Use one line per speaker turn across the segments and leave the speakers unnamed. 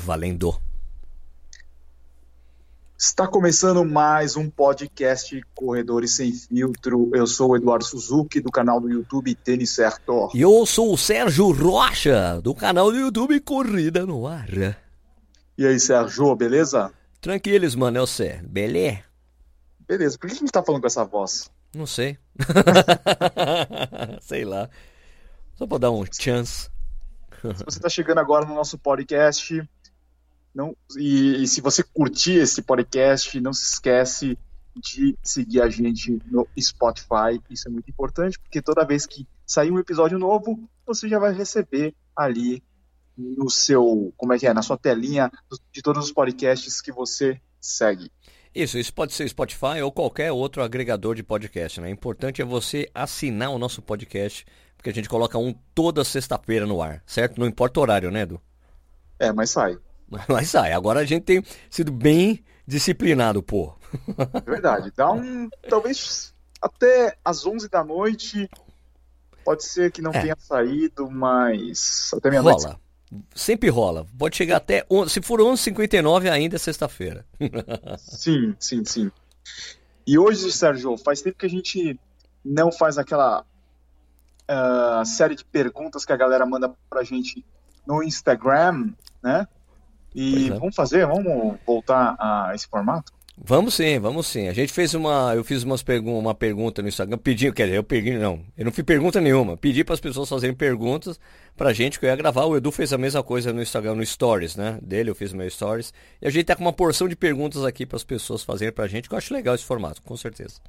valendo.
Está começando mais um podcast Corredores Sem Filtro. Eu sou o Eduardo Suzuki, do canal do YouTube Tênis Certo.
E eu sou o Sérgio Rocha, do canal do YouTube Corrida no Ar.
E aí, Sérgio, beleza?
Tranquilos, mano, eu sei. Beleza?
Beleza. Por que a gente tá falando com essa voz?
Não sei. sei lá. Só pra dar um chance.
Se você está chegando agora no nosso podcast, não, e, e, se você curtir esse podcast, não se esquece de seguir a gente no Spotify. Isso é muito importante, porque toda vez que sair um episódio novo, você já vai receber ali no seu, como é que é, na sua telinha de todos os podcasts que você segue.
Isso, isso pode ser Spotify ou qualquer outro agregador de podcast, né? O importante é você assinar o nosso podcast porque a gente coloca um toda sexta-feira no ar, certo? Não importa o horário, né, Edu?
É, mas sai.
Mas sai. Agora a gente tem sido bem disciplinado, pô.
É verdade. Dá um. Talvez até às 11 da noite. Pode ser que não é. tenha saído, mas. Até minha
Rola. Noite. Sempre rola. Pode chegar até. Se for 11h59, ainda é sexta-feira.
sim, sim, sim. E hoje, Sérgio, faz tempo que a gente não faz aquela uh, série de perguntas que a galera manda pra gente no Instagram, né? E é. vamos fazer, vamos voltar a esse formato?
Vamos sim, vamos sim. A gente fez uma. Eu fiz umas pergun uma pergunta no Instagram, pedi, quer dizer, eu pedi, não, eu não fiz pergunta nenhuma. Pedi para as pessoas fazerem perguntas pra gente que eu ia gravar. O Edu fez a mesma coisa no Instagram, no Stories, né? Dele, eu fiz meu Stories. E a gente tá com uma porção de perguntas aqui para as pessoas fazerem pra gente, que eu acho legal esse formato, com certeza.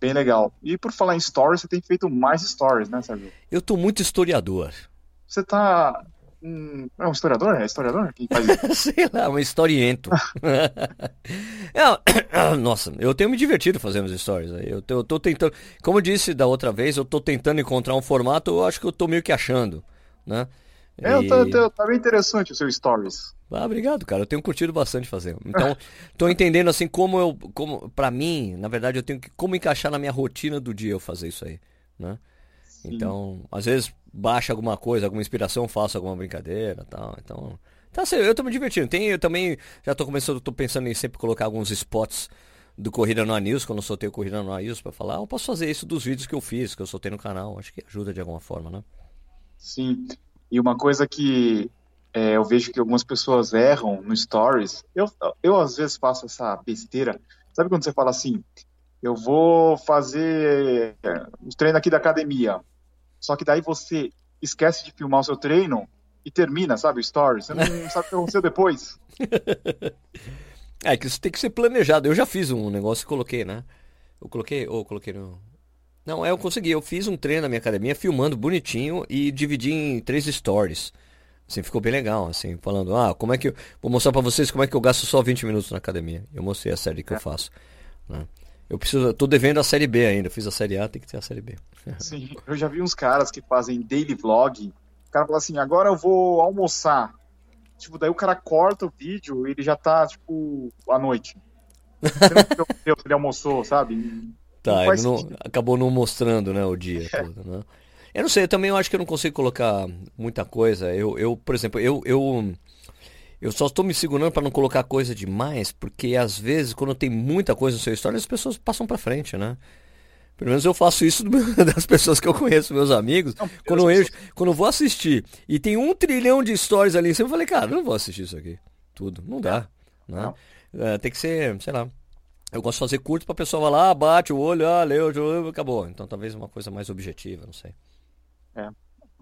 Bem legal. E por falar em stories, você tem feito mais stories, né, Sérgio?
Eu tô muito historiador.
Você tá. Um... É um historiador? É historiador? Quem faz isso?
Sei lá, um historiento. nossa, eu tenho me divertido fazendo os stories. Eu tô, eu tô tentando. Como eu disse da outra vez, eu tô tentando encontrar um formato, eu acho que eu tô meio que achando, né?
É, e... eu tô, tá bem interessante o seu stories.
Ah, obrigado, cara. Eu tenho curtido bastante fazer. Então, tô entendendo assim como eu, como para mim, na verdade, eu tenho que como encaixar na minha rotina do dia eu fazer isso aí, né? Sim. Então, às vezes baixa alguma coisa, alguma inspiração, faço alguma brincadeira, tal. Então, tá assim, eu tô me divertindo. Tem, eu também já tô começando, tô pensando em sempre colocar alguns spots do Corrida no News, quando eu soltei o Corrida no News para falar, eu posso fazer isso dos vídeos que eu fiz, que eu soltei no canal. Acho que ajuda de alguma forma, né?
Sim. E uma coisa que é, eu vejo que algumas pessoas erram no stories. Eu, eu às vezes faço essa besteira. Sabe quando você fala assim, eu vou fazer os treinos aqui da academia. Só que daí você esquece de filmar o seu treino e termina, sabe, o stories. Você não sabe o que aconteceu depois.
É que isso tem que ser planejado. Eu já fiz um negócio e coloquei, né? Eu coloquei, ou coloquei no. Não, é, eu consegui. Eu fiz um treino na minha academia filmando bonitinho e dividi em três stories. Assim, ficou bem legal, assim, falando, ah, como é que eu. Vou mostrar pra vocês como é que eu gasto só 20 minutos na academia. Eu mostrei a série que é. eu faço. Né? Eu preciso. tô devendo a série B ainda. Eu fiz a série A, tem que ter a série B.
Sim, eu já vi uns caras que fazem daily vlog. O cara fala assim, agora eu vou almoçar. Tipo, daí o cara corta o vídeo e ele já tá, tipo, à noite. Você não entendeu se ele almoçou, sabe?
Tá, não ele não, acabou não mostrando, né, o dia é. todo, né? Eu não sei, eu também acho que eu não consigo colocar muita coisa. Eu, eu por exemplo, eu, eu, eu só estou me segurando para não colocar coisa demais, porque às vezes, quando tem muita coisa no seu história, as pessoas passam para frente, né? Pelo menos eu faço isso das pessoas que eu conheço, meus amigos. Não, quando, eu, quando eu vou assistir e tem um trilhão de stories ali, eu falei, cara, não vou assistir isso aqui. Tudo. Não dá. Né? É, tem que ser, sei lá. Eu gosto de fazer curto pra pessoa lá, bate o olho, ah, leu, acabou. Então talvez uma coisa mais objetiva, não sei.
É.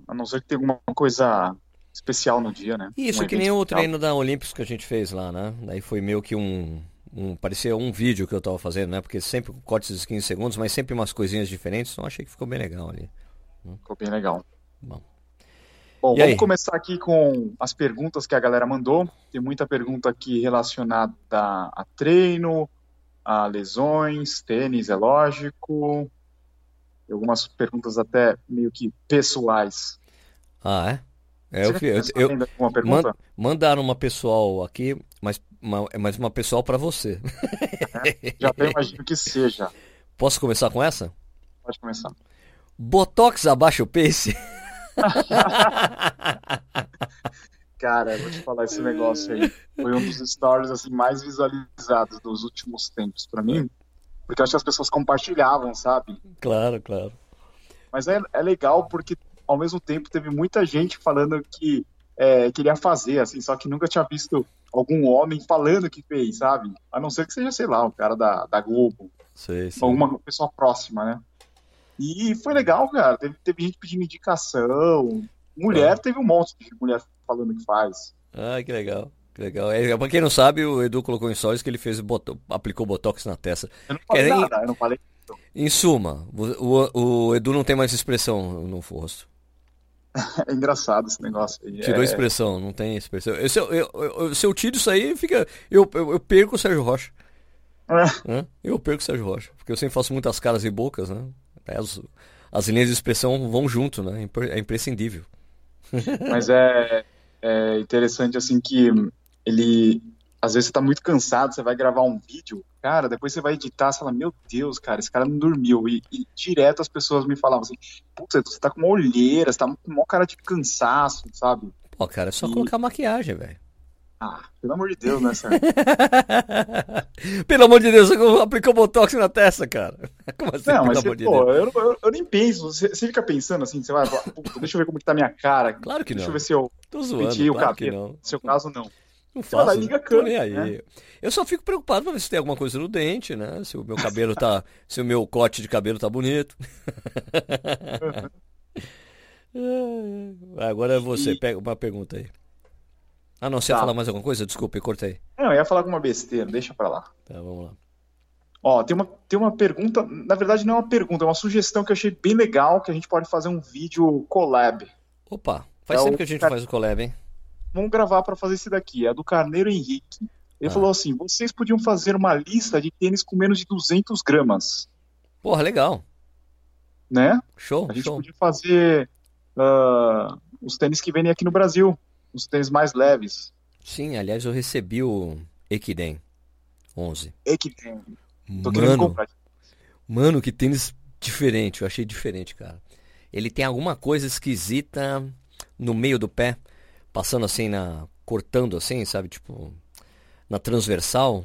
A não ser que tenha alguma coisa especial no dia, né?
Isso, um que nem o treino da Olímpicos que a gente fez lá, né? Daí foi meio que um, um. Parecia um vídeo que eu tava fazendo, né? Porque sempre cortes de 15 segundos, mas sempre umas coisinhas diferentes. Então achei que ficou bem legal ali.
Ficou bem legal. Bom. Bom, vamos aí? começar aqui com as perguntas que a galera mandou. Tem muita pergunta aqui relacionada a treino, a lesões, tênis, é lógico, algumas perguntas até meio que pessoais.
Ah, é? É, eu, eu, eu, eu mandaram uma pessoal aqui, mas uma, mas uma pessoal para você.
É, já até imagino que seja.
Posso começar com essa?
Pode começar.
Botox abaixa o pace?
Cara, vou te falar esse negócio aí. Foi um dos stories assim mais visualizados dos últimos tempos para mim, porque eu acho que as pessoas compartilhavam, sabe?
Claro, claro.
Mas é, é legal porque ao mesmo tempo teve muita gente falando que é, queria fazer, assim, só que nunca tinha visto algum homem falando que fez, sabe? A não ser que seja, sei lá, um cara da, da Globo,
Sei, sei.
alguma pessoa próxima, né? E foi legal, cara. Teve, teve gente pedindo indicação. Mulher,
Ah.
teve um monte de mulher falando que faz.
Ah, que legal. Que legal. É, pra quem não sabe, o Edu colocou em stories que ele fez boto- aplicou botox na testa.
Eu não falei
Querem-
nada, eu não falei.
Em suma, o, o- o Edu não tem mais expressão no rosto.
É engraçado esse negócio aí.
Tirou
É,
expressão, não tem expressão. Eu- Se eu, eu- se eu tiro isso aí, fica. Eu, eu, eu perco o Sérgio Rocha.
É.
né? Eu perco o Sérgio Rocha. Porque eu sempre faço muitas caras e bocas, né? Aí As, as linhas de expressão vão junto, né? É É imprescindível.
Mas é, é interessante assim que ele às vezes você tá muito cansado, você vai gravar um vídeo, cara, depois você vai editar, você fala, meu Deus, cara, esse cara não dormiu. E, e direto as pessoas me falavam assim, putz, você tá com uma olheira, você tá com uma cara de cansaço, sabe?
Pô, cara, é só
E-
colocar maquiagem, velho.
Ah, pelo amor de Deus, né, Sérgio?
Pelo amor de Deus, você aplicou botox na testa, cara. Como assim,
Não, mas você,
de
pô, eu, eu, eu nem penso. Você, você fica pensando assim, você vai, falar, "Puta, deixa eu ver como que tá minha cara.
Claro que
Deixa
não.
eu ver se eu
Tô zoando,
o
claro que
cabelo. No seu caso, não.
Não
lá
faço,
liga a câmera,
aí. Eu só fico preocupado pra ver se tem alguma coisa no dente, né? Se o meu cabelo tá. se o meu corte de cabelo tá bonito. Agora é você,
E-
pega uma pergunta aí. Ah, não, você ia
Tá.
falar mais alguma coisa? Desculpa, eu cortei.
Não, eu ia falar alguma besteira, deixa pra lá.
Tá, vamos lá.
Ó, tem uma, tem uma pergunta, na verdade não é uma pergunta, é uma sugestão que eu achei bem legal, que a gente pode fazer um vídeo collab.
Opa, faz
É
tempo que a gente
cara-
faz o collab, hein?
Vamos gravar pra fazer esse daqui, é do Carneiro Henrique. Ele
Ah.
falou assim, vocês podiam fazer uma lista de tênis com menos de 200 gramas,
Porra, legal.
né?
Show,
A gente
show.
podia fazer ah, os tênis que vendem aqui no Brasil, os tênis mais leves.
Sim, aliás, eu recebi o Ekiden 11.
É que tem. Tô querendo
Mano,
comprar.
Mano, que tênis diferente, eu achei diferente, cara. Ele tem alguma coisa esquisita no meio do pé, passando assim na. cortando assim, sabe? Tipo. Na transversal.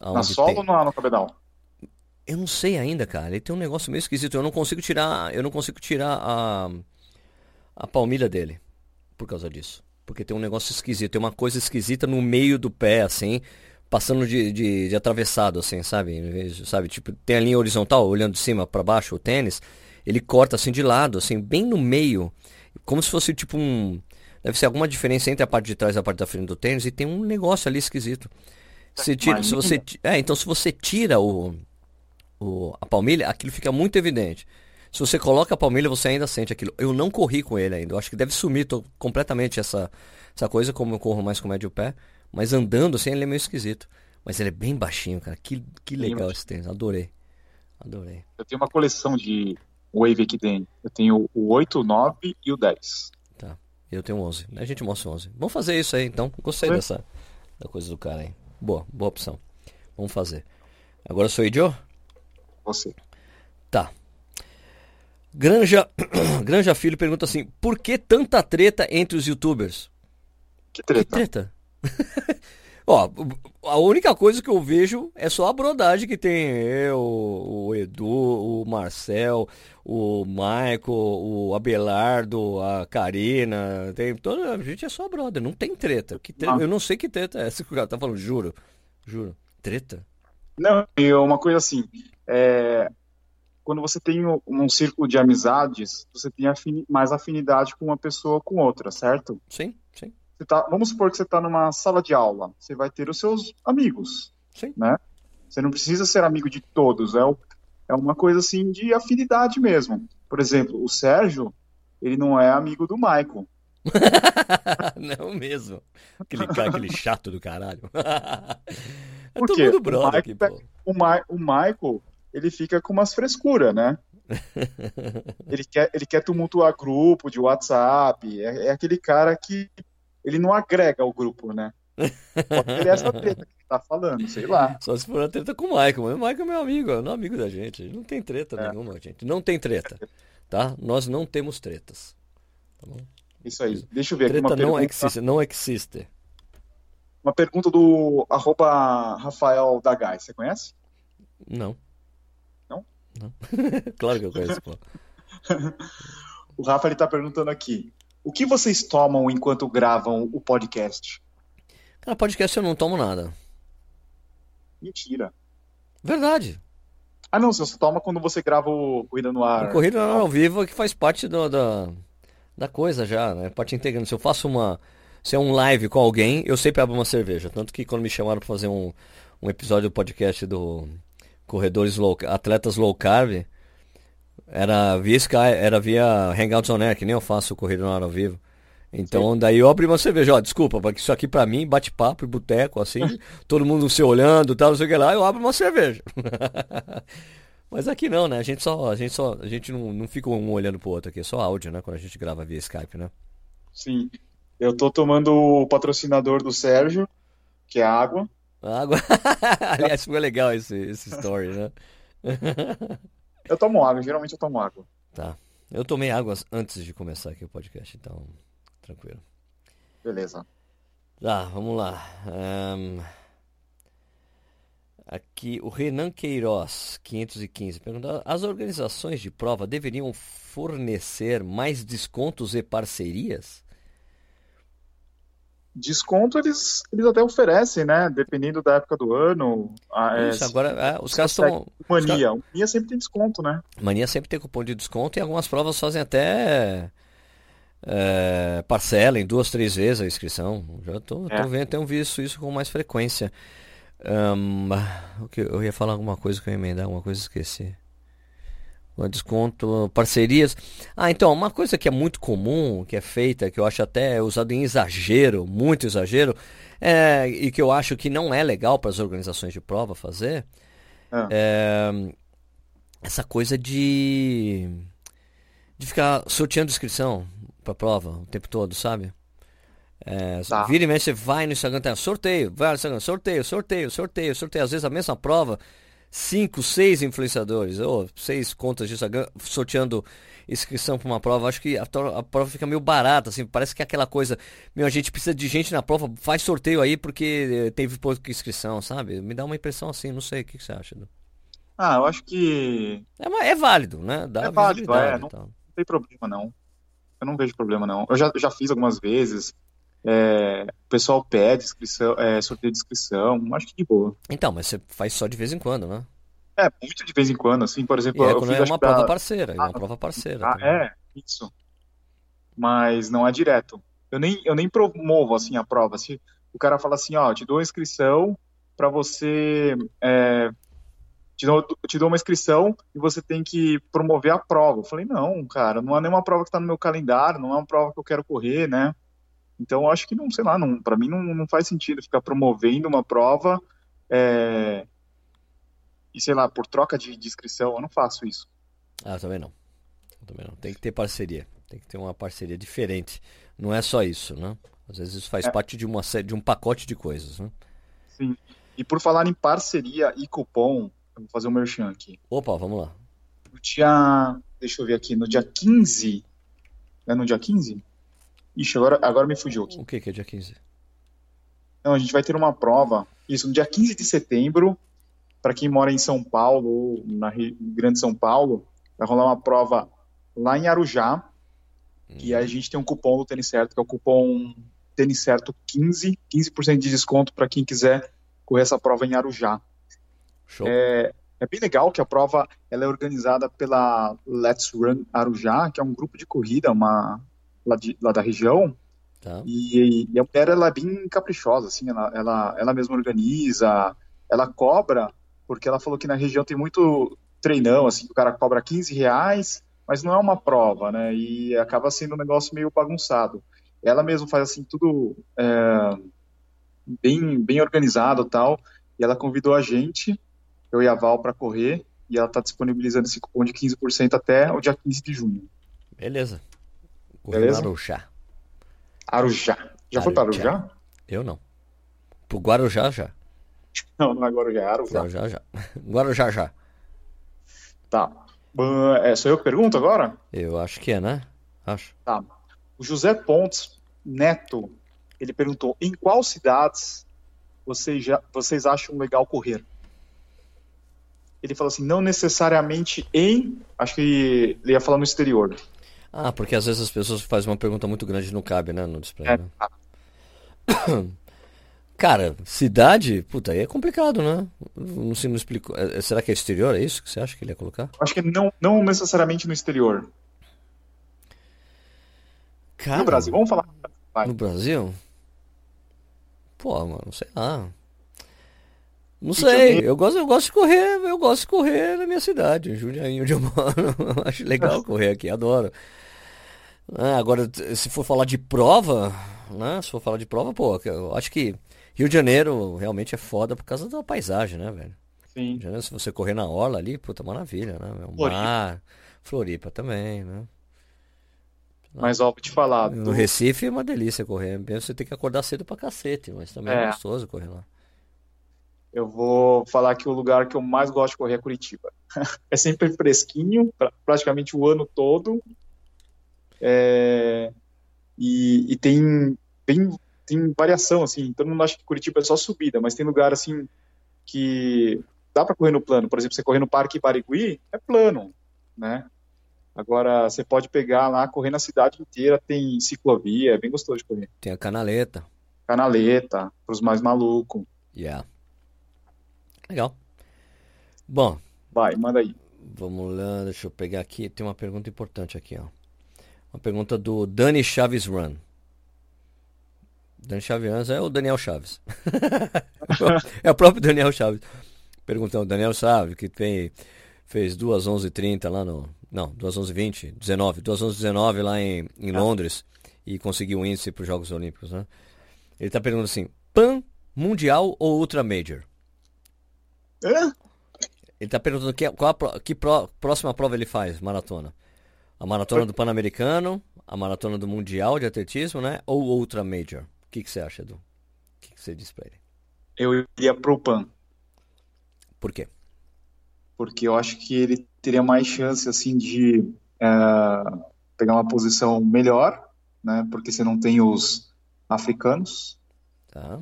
Na sola
tem-
ou na- no cabedal?
Eu não sei ainda, cara. Ele tem um negócio meio esquisito. Eu não consigo tirar. Eu não consigo tirar a. a palmilha dele. Por causa disso. Porque tem um negócio esquisito. Tem uma coisa esquisita no meio do pé, assim. Passando de, de, de atravessado, assim, sabe? Sabe? Tipo, tem a linha horizontal, olhando de cima pra baixo, o tênis. Ele corta assim de lado, assim, bem no meio. Como se fosse tipo um. Deve ser alguma diferença entre a parte de trás e a parte da frente do tênis. E tem um negócio ali esquisito. Se, tira, se você. É, então se você tira o, o, a palmilha, aquilo fica muito evidente. Se você coloca a palmilha, você ainda sente aquilo. Eu não corri com ele ainda. Eu acho que deve sumir completamente essa, essa coisa, como eu corro mais com o médio pé. Mas andando assim, ele é meio esquisito. Mas ele é bem baixinho, cara. Que, que legal esse tênis. Adorei. Adorei.
Eu tenho uma coleção de Wave que tem. Eu tenho o 8, o 9 e o 10.
Eu tenho 11. A gente mostra o 11. Vamos fazer isso aí, então. Gostei
É.
dessa da coisa do cara aí. Boa, boa opção. Vamos fazer. Agora sou Joe?
Você.
Tá. Granja, Granja Filho pergunta assim: por que tanta treta entre os youtubers?
Que
Que
treta.
Ó, a única coisa que eu vejo é só a brodagem que tem eu, o Edu, o Marcel, o Michael, o Abelardo, a Karina, tem toda a gente é só brother, não tem treta. Que treta? Eu não sei que treta é essa que o cara tá falando, juro. Juro. Treta?
Não, e uma coisa assim, é, quando você tem um, um círculo de amizades, você tem afini- mais afinidade com uma pessoa com outra, certo?
Sim,
tá, vamos supor que você está numa sala de aula, você vai ter os seus amigos,
sim.
né? Você não precisa ser amigo de todos, é, o- é uma coisa assim de afinidade mesmo. Por exemplo, o Sérgio, ele não é amigo do Michael.
Não mesmo. Aquele cara, aquele chato do caralho. É
Por
todo
quê?
mundo
O
brother aqui,
Michael
pô.
O, Ma- o Michael, ele fica com umas frescuras, né? Ele quer, ele quer tumultuar grupo de WhatsApp. É, é aquele cara que ele não agrega o grupo, né? Pode ser essa treta que ele tá falando, sei lá.
Só se for a treta com o Michael. Mas o Michael é meu amigo, é não amigo da gente. Não tem treta
É.
nenhuma, gente. Não tem treta. Tá? Nós não temos tretas. Tá bom?
Isso aí. Deixa eu ver aqui
Treta
uma
não
pergunta.
existe, não existe.
Uma pergunta do arroba Rafael Dagai. Você conhece?
Não.
Não?
Não. Claro que eu conheço, pô.
O Rafa ele tá perguntando aqui. O que vocês tomam enquanto gravam o podcast?
Cara, podcast eu não tomo nada.
Mentira.
Verdade.
Ah, não, você toma quando você grava o Corrida no Ar.
A corrida ao vivo é que faz parte do- da, da coisa já, né? Parte integrante. Se eu faço uma. Se é um live com alguém, eu sempre abro uma cerveja. Tanto que quando me chamaram pra fazer um, um episódio do podcast do Corredores Low, Atletas Low Carb, era via Sky, era via Hangouts on Air, que nem eu faço o Corrida no Ar ao vivo. Então, daí eu abri uma cerveja, ó, desculpa, porque isso aqui pra mim, bate-papo, boteco, assim, todo mundo se olhando, tal, não sei o que lá, eu abro uma cerveja. Mas aqui não, né? A gente só, a gente só, a gente não, não fica um olhando pro outro aqui, é só áudio, né? Quando a gente grava via Skype, né?
Sim. Eu tô tomando o patrocinador do Sérgio, que é a água.
A água. Aliás, foi legal esse, esse story, né?
Eu tomo água, geralmente eu tomo água.
Tá. Eu tomei água antes de começar aqui o podcast, então, tranquilo.
Beleza.
Tá, vamos lá. Ahn, Aqui, o Renan Queiroz, 515, pergunta: as organizações de prova deveriam fornecer mais descontos e parcerias?
Desconto eles, eles até oferecem, né? Dependendo da época do ano. Ah, é,
Isso, agora, é, os caras estão.
Mania. Mania sempre tem desconto, né?
Mania sempre tem cupom de desconto e algumas provas fazem até é, parcela em duas, três vezes a inscrição. Já tô,
É.
tô vendo, tenho visto isso com mais frequência. Que eu ia falar alguma coisa que eu ia emendar, alguma coisa esqueci. Um desconto, parcerias. Ah, então, uma coisa que é muito comum, que é feita, que eu acho até usado em exagero, muito exagero, é, e que eu acho que não é legal para as organizações de prova fazer,
Ah.
é essa coisa de de ficar sorteando inscrição para prova o tempo todo, sabe? É,
Tá.
Vira e mexe, você vai no Instagram, tem sorteio, vai no Instagram, sorteio, sorteio, sorteio, sorteio. Às vezes a mesma prova, cinco, seis influenciadores, ou seis contas de Instagram sorteando inscrição para uma prova. Acho que a, a prova fica meio barata, assim, parece que é aquela coisa, meu, a gente precisa de gente na prova, faz sorteio aí porque eh, teve pouca inscrição, sabe? Me dá uma impressão assim, não sei, o que, que você acha? Edu?
Ah, eu acho que
É, é válido, né? Dá
É válido, é, não- não tem problema, não. Eu não vejo problema, não. Eu já, já fiz algumas vezes. É, o pessoal pede inscrição, é, sorteio de inscrição. Acho que de boa.
Então, mas você faz só de vez em quando, né?
É, muito de vez em quando, assim, por
E
exemplo,
é
eu fiz
é uma
da-
prova parceira, é uma
Ah,
prova parceira.
Ah,
também.
é, isso. Mas não é direto. Eu nem, eu nem promovo assim a prova. Se o cara fala assim, ó, te dou a inscrição para você, é, te dou, te dou uma inscrição e você tem que promover a prova. Eu falei, não, cara, não é nenhuma prova que está no meu calendário, não é uma prova que eu quero correr, né? Então eu acho que não, sei lá, não, para mim não, não faz sentido ficar promovendo uma prova é, e sei lá, por troca de, de inscrição, eu não faço isso.
Ah, também não. Eu também não. Tem que ter parceria. Tem que ter uma parceria diferente. Não é só isso, né? Às vezes isso faz
É.
parte de uma série, de um pacote de coisas, né?
Sim. E por falar em parceria e cupom, eu vou fazer um merchan aqui.
Opa, vamos lá.
No dia, deixa eu ver aqui, no dia 15, é no dia 15? Ixi, agora, agora me fugiu aqui.
O que que é dia 15?
Não, a gente vai ter uma prova, isso, no dia 15 de setembro, para quem mora em São Paulo ou na Ri- Grande São Paulo, vai rolar uma prova lá em Arujá, e aí a gente tem um cupom do Tênis Certo, que é o cupom Tênis Certo 15, 15% de desconto para quem quiser correr essa prova em Arujá.
Show.
É, é bem legal que a prova ela é organizada pela Let's Run Arujá, que é um grupo de corrida uma, lá, de- lá da região.
Tá.
E, e a mulher ela é bem caprichosa, assim, ela, ela, ela mesma organiza, ela cobra, porque ela falou que na região tem muito treinão, assim, o cara cobra 15 reais, mas não é uma prova, né? E acaba sendo um negócio meio bagunçado. Ela mesma faz assim tudo é, bem, bem organizado tal. E ela convidou a gente, eu e a Val, para correr. E ela está disponibilizando esse cupom de 15% até o dia 15 de junho.
Beleza. Correndo
Beleza?
Arujá.
Arujá. Já foi para
Arujá.
Arujá?
Eu não. Pro Guarujá já.
Não, não é Guarujá, é Arujá.
Guarujá já. Guarujá já.
Tá. Ah, é, sou eu que pergunto agora?
Eu acho que é, né? Acho.
Tá. O José Pontes Neto, ele perguntou: em qual cidades vocês, já, vocês acham legal correr? Ele falou assim: não necessariamente em. Acho que ele ia falar no exterior.
Ah, porque às vezes as pessoas fazem uma pergunta muito grande e não cabe, né, no display. É, né? Cara, cidade, puta, aí é complicado, né? Não se me explicou. É, será que é exterior? É isso que você acha que ele ia colocar?
Acho que não, não necessariamente no exterior.
Cara,
no Brasil, vamos falar.
Vai. No Brasil? Pô, mano, sei lá. Não sei, eu gosto, eu gosto de correr, eu gosto de correr na minha cidade, Jundiaí, onde eu moro. Acho legal correr aqui, adoro. Ah, agora, se for falar de prova, né? Se for falar de prova, pô, eu acho que Rio de Janeiro realmente é foda por causa da paisagem, né, velho?
Sim.
Janeiro, se você correr na orla ali, puta maravilha, né? O Floripa. mar, Floripa também, né?
Mas ó, vou te falar.
No do... Recife é uma delícia correr. Você tem que acordar cedo pra cacete, mas também é, é gostoso correr lá.
Eu vou falar que o lugar que eu mais gosto de correr é Curitiba. é sempre fresquinho, praticamente o ano todo. É... E, e, tem bem tem variação, assim, todo mundo acha que Curitiba é só subida, mas tem lugar, assim, que dá para correr no plano. Por exemplo, você correr no Parque Barigui, é plano, né? Agora, você pode pegar lá, correr na cidade inteira, tem ciclovia, é bem gostoso de correr.
Tem a canaleta.
Canaleta, para os mais malucos.
Yeah. Legal. Bom.
Vai, manda aí.
Vamos lá, deixa eu pegar aqui. Tem uma pergunta importante aqui, ó. Uma pergunta do Dani Chaves Run. Dani Chaves é o Daniel Chaves. é o próprio Daniel Chaves. Perguntando, Daniel Chaves, que tem, fez 2 11 30 lá no. Não, 2 11 20, 19. 2 11 19 lá em, em ah. Londres e conseguiu um índice para os Jogos Olímpicos, né? Ele está perguntando assim: PAN, Mundial ou Ultra Major?
Hã?
Ele está perguntando que, qual a, que pro, próxima prova ele faz, maratona. A maratona do Pan-Americano, a maratona do Mundial de Atletismo, né? Ou Ultra Major? que, que você acha, Edu? O que, que você diz pra ele?
Eu iria pro PAN.
Por quê?
Porque eu acho que ele teria mais chance, assim, de é, pegar uma posição melhor, né? Porque você não tem os africanos.
Tá.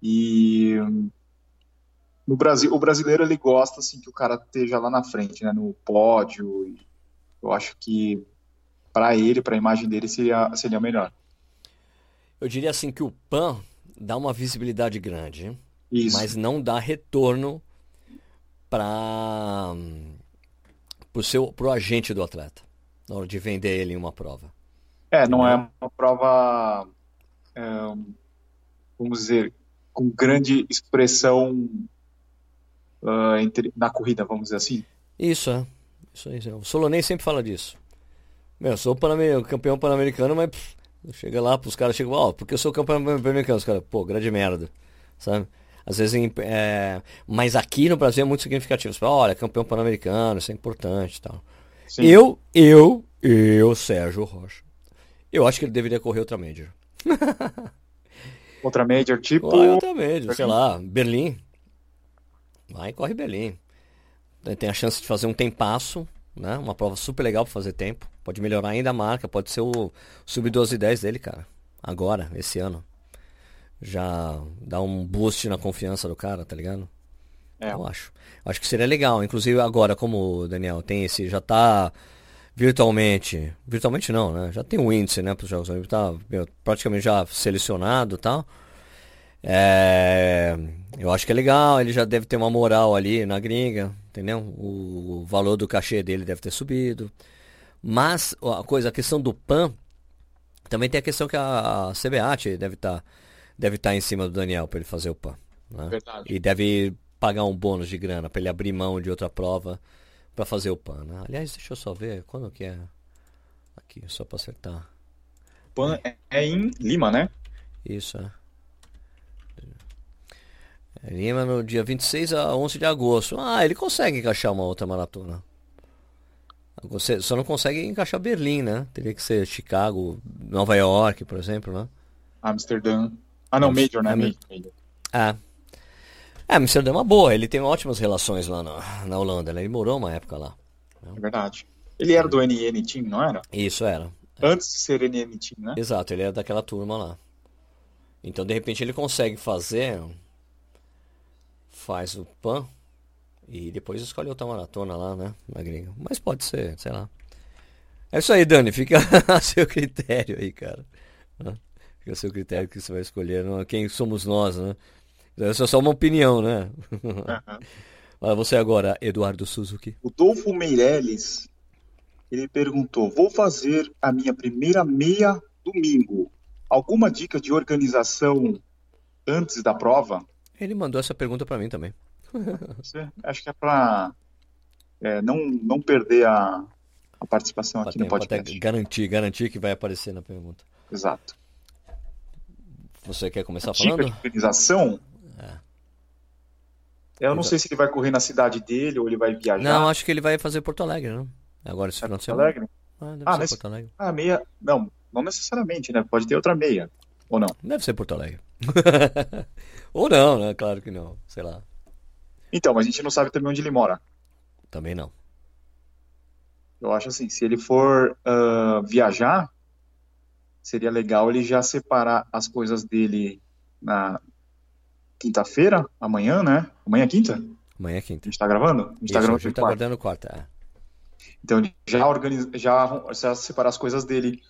E no Brasil, o brasileiro ele gosta assim que o cara esteja lá na frente, né, no pódio. Eu acho que para ele, para a imagem dele seria seria melhor.
Eu diria assim que o PAN dá uma visibilidade grande,
Isso.
mas não dá retorno para o seu pro agente do atleta na hora de vender ele em uma prova.
É, não é uma prova, é, vamos dizer, com grande expressão uh, entre, na corrida, vamos dizer assim.
Isso, é. Isso aí. O Solonei sempre fala disso. Meu, eu sou campeão pan-americano, mas pff, Chega lá, os caras chegam, ó, oh, porque eu sou campeão pan-americano. Os caras, pô, grande merda, sabe? Às vezes, é... mas aqui no Brasil é muito significativo. Você fala, olha, campeão pan-americano, isso é importante e tal. Sim. Eu, eu, eu, Sérgio Rocha, eu acho que ele deveria correr outra Major.
outra Major, tipo...
Corre outra Major, sei lá, Berlim. Vai, corre Berlim. Tem a chance de fazer um tempasso, né? Uma prova super legal para fazer tempo. Pode melhorar ainda a marca, pode ser o sub-12 10 dele, cara. Agora, esse ano. Já dá um boost na confiança do cara, tá ligado?
É.
Eu acho. Acho que seria legal. Inclusive agora, como o Daniel tem esse, já tá virtualmente. Virtualmente não, né? Já tem um índice, né, para os Jogos Olímpicos, tá praticamente já selecionado e tal. É, eu acho que é legal, ele já deve ter uma moral ali na gringa, entendeu? O, o valor do cachê dele deve ter subido. Mas a coisa, a questão do PAN, também tem a questão que a, a CBAT deve estar tá, deve tá em cima do Daniel para ele fazer o PAN. Né? E deve pagar um bônus de grana para ele abrir mão de outra prova para fazer o PAN. Né? Aliás, deixa eu só ver quando que é. Aqui, só para acertar.
PAN é em Lima, né?
Isso, é. Lima no dia 26 a 11 de agosto. Ah, ele consegue encaixar uma outra maratona. Você só não consegue encaixar Berlim, né? Teria que ser Chicago, Nova York, por exemplo, né?
Amsterdã. Ah, não, Major, né? Major.
É. É, Amsterdã é uma boa. Ele tem ótimas relações lá na, na Holanda. Né? Ele morou uma época lá.
Né? É verdade. Ele era do NN Team, não era?
Isso, era.
Antes de ser NM Team, né?
Exato, ele é daquela turma lá. Então, de repente, ele consegue fazer. Faz o PAN e depois escolhe outra maratona lá, né? Na gringa. Mas pode ser, sei lá. É isso aí, Dani. Fica a seu critério aí, cara. Fica a seu critério que você vai escolher. Não, quem somos nós, né? Essa é só uma opinião, né? Uhum. você agora, Eduardo Suzuki.
O Dolfo Meirelles, ele perguntou: Vou fazer a minha primeira meia domingo. Alguma dica de organização antes da prova?
Ele mandou essa pergunta para mim também.
Acho que é para é, não, não perder a, a participação aqui no podcast.
Garantir, garantir que vai aparecer na pergunta.
Exato.
Você quer começar a falando?
Dica de organização? É. Eu não sei se ele vai correr na cidade dele ou ele vai viajar.
Não, acho que ele vai fazer Porto Alegre, não? Agora esse é final de semana.
Alegre? Ah, ah, mas... Porto Alegre. Ah, meia. Não, não necessariamente, né? Pode ter outra meia. Ou não?
Deve ser Porto Alegre. ou não, né? Claro que não. Sei lá.
Então, mas a gente não sabe também onde ele mora.
Também não.
Eu acho assim, se ele for uh, viajar, seria legal ele já separar as coisas dele na quinta-feira, amanhã, né? Amanhã é quinta?
Amanhã é quinta.
A gente tá gravando? A gente
Isso,
tá gravando
a gente tá guardando quarta. É.
Então já organiza, já, já separar as coisas dele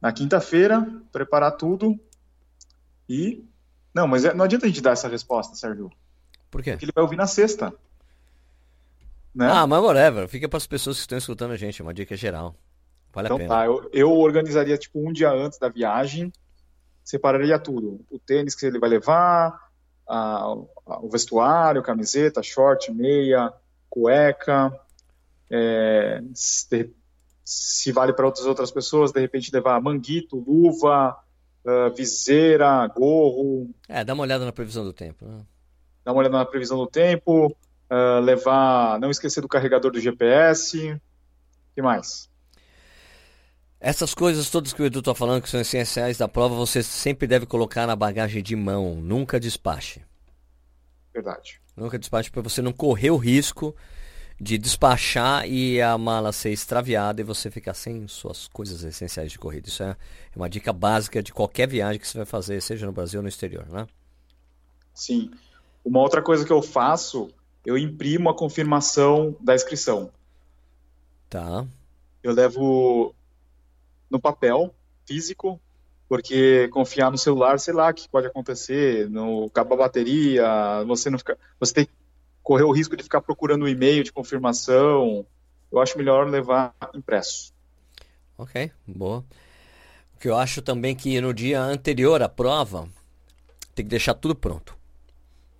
na quinta-feira, preparar tudo e não, mas é, não adianta a gente dar essa resposta, Sérgio.
Por quê?
Porque ele vai ouvir na sexta.
Né? Ah, mas whatever. Fica para as pessoas que estão escutando a gente. É uma dica geral. Vale
então,
a pena.
Tá, eu, eu organizaria tipo um dia antes da viagem, separaria tudo. O tênis que ele vai levar, a, a, o vestuário, camiseta, short, meia, cueca. É, se, se, vale para outras outras pessoas, de repente levar manguito, luva, uh, viseira, gorro.
É, dá uma olhada na previsão do tempo. Né?
Dá uma olhada na previsão do tempo, uh, levar, não esquecer do carregador do GPS. O que mais?
Essas coisas todas que o Edu está falando, que são essenciais da prova, você sempre deve colocar na bagagem de mão. Nunca despache.
Verdade.
Nunca despache para você não correr o risco de despachar e a mala ser extraviada e você ficar sem suas coisas essenciais de corrida. Isso é uma dica básica de qualquer viagem que você vai fazer, seja no Brasil ou no exterior, né?
Sim. Uma outra coisa que eu faço, eu imprimo a confirmação da inscrição.
Tá.
Eu levo no papel físico, porque confiar no celular, sei lá o que pode acontecer, no cabo a bateria, você não fica, você tem que correr o risco de ficar procurando o e-mail de confirmação. Eu acho melhor levar impresso.
Ok, boa. O que eu acho também que no dia anterior à prova tem que deixar tudo pronto,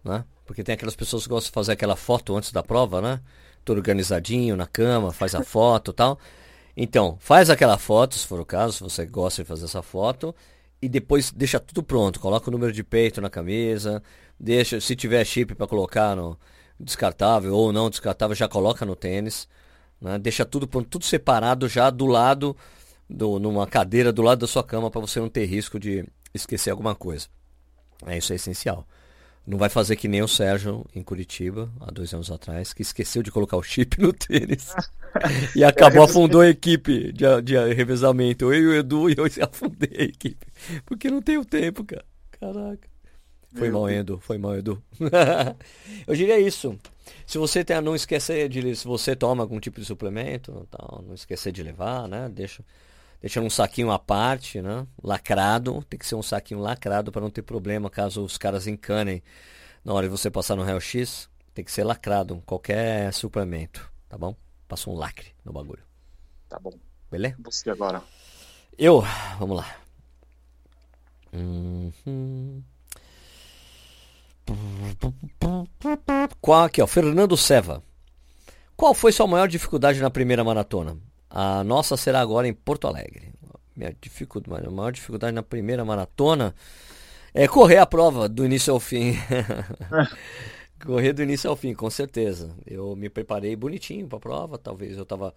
né? Porque tem aquelas pessoas que gostam de fazer aquela foto antes da prova, né? Tudo organizadinho na cama, faz a foto, tal. Então, faz aquela foto, se for o caso, se você gosta de fazer essa foto, e depois deixa tudo pronto. Coloca o número de peito na camisa, deixa, se tiver chip para colocar no descartável ou não descartável, já coloca no tênis, né? Deixa tudo tudo separado já do lado do, numa cadeira do lado da sua cama para você não ter risco de esquecer alguma coisa. É isso é essencial. Não vai fazer que nem o Sérgio em Curitiba, há dois anos atrás, que esqueceu de colocar o chip no tênis. e acabou, afundou a equipe de, de revezamento. Eu e o Edu e eu afundei a equipe. Porque não tenho tempo, cara. Caraca. Foi mal, Edu. Foi mal, Edu. eu diria isso. Se você tem, não esquecer de. Se você toma algum tipo de suplemento, tal, não esquecer de levar, né? Deixa, deixa um saquinho à parte, né? Lacrado. Tem que ser um saquinho lacrado para não ter problema caso os caras encanem na hora de você passar no raio-x. Tem que ser lacrado, qualquer suplemento, tá bom? Passa um lacre no bagulho.
Tá bom.
Beleza?
Você agora.
Eu, vamos lá. Uhum. Qual aqui, ó? Fernando Seva. Qual foi sua maior dificuldade na primeira maratona? A nossa será agora em Porto Alegre. Minha dificuldade, a maior dificuldade na primeira maratona é correr a prova do início ao fim. correr do início ao fim, com certeza. Eu me preparei bonitinho para a prova. Talvez eu estava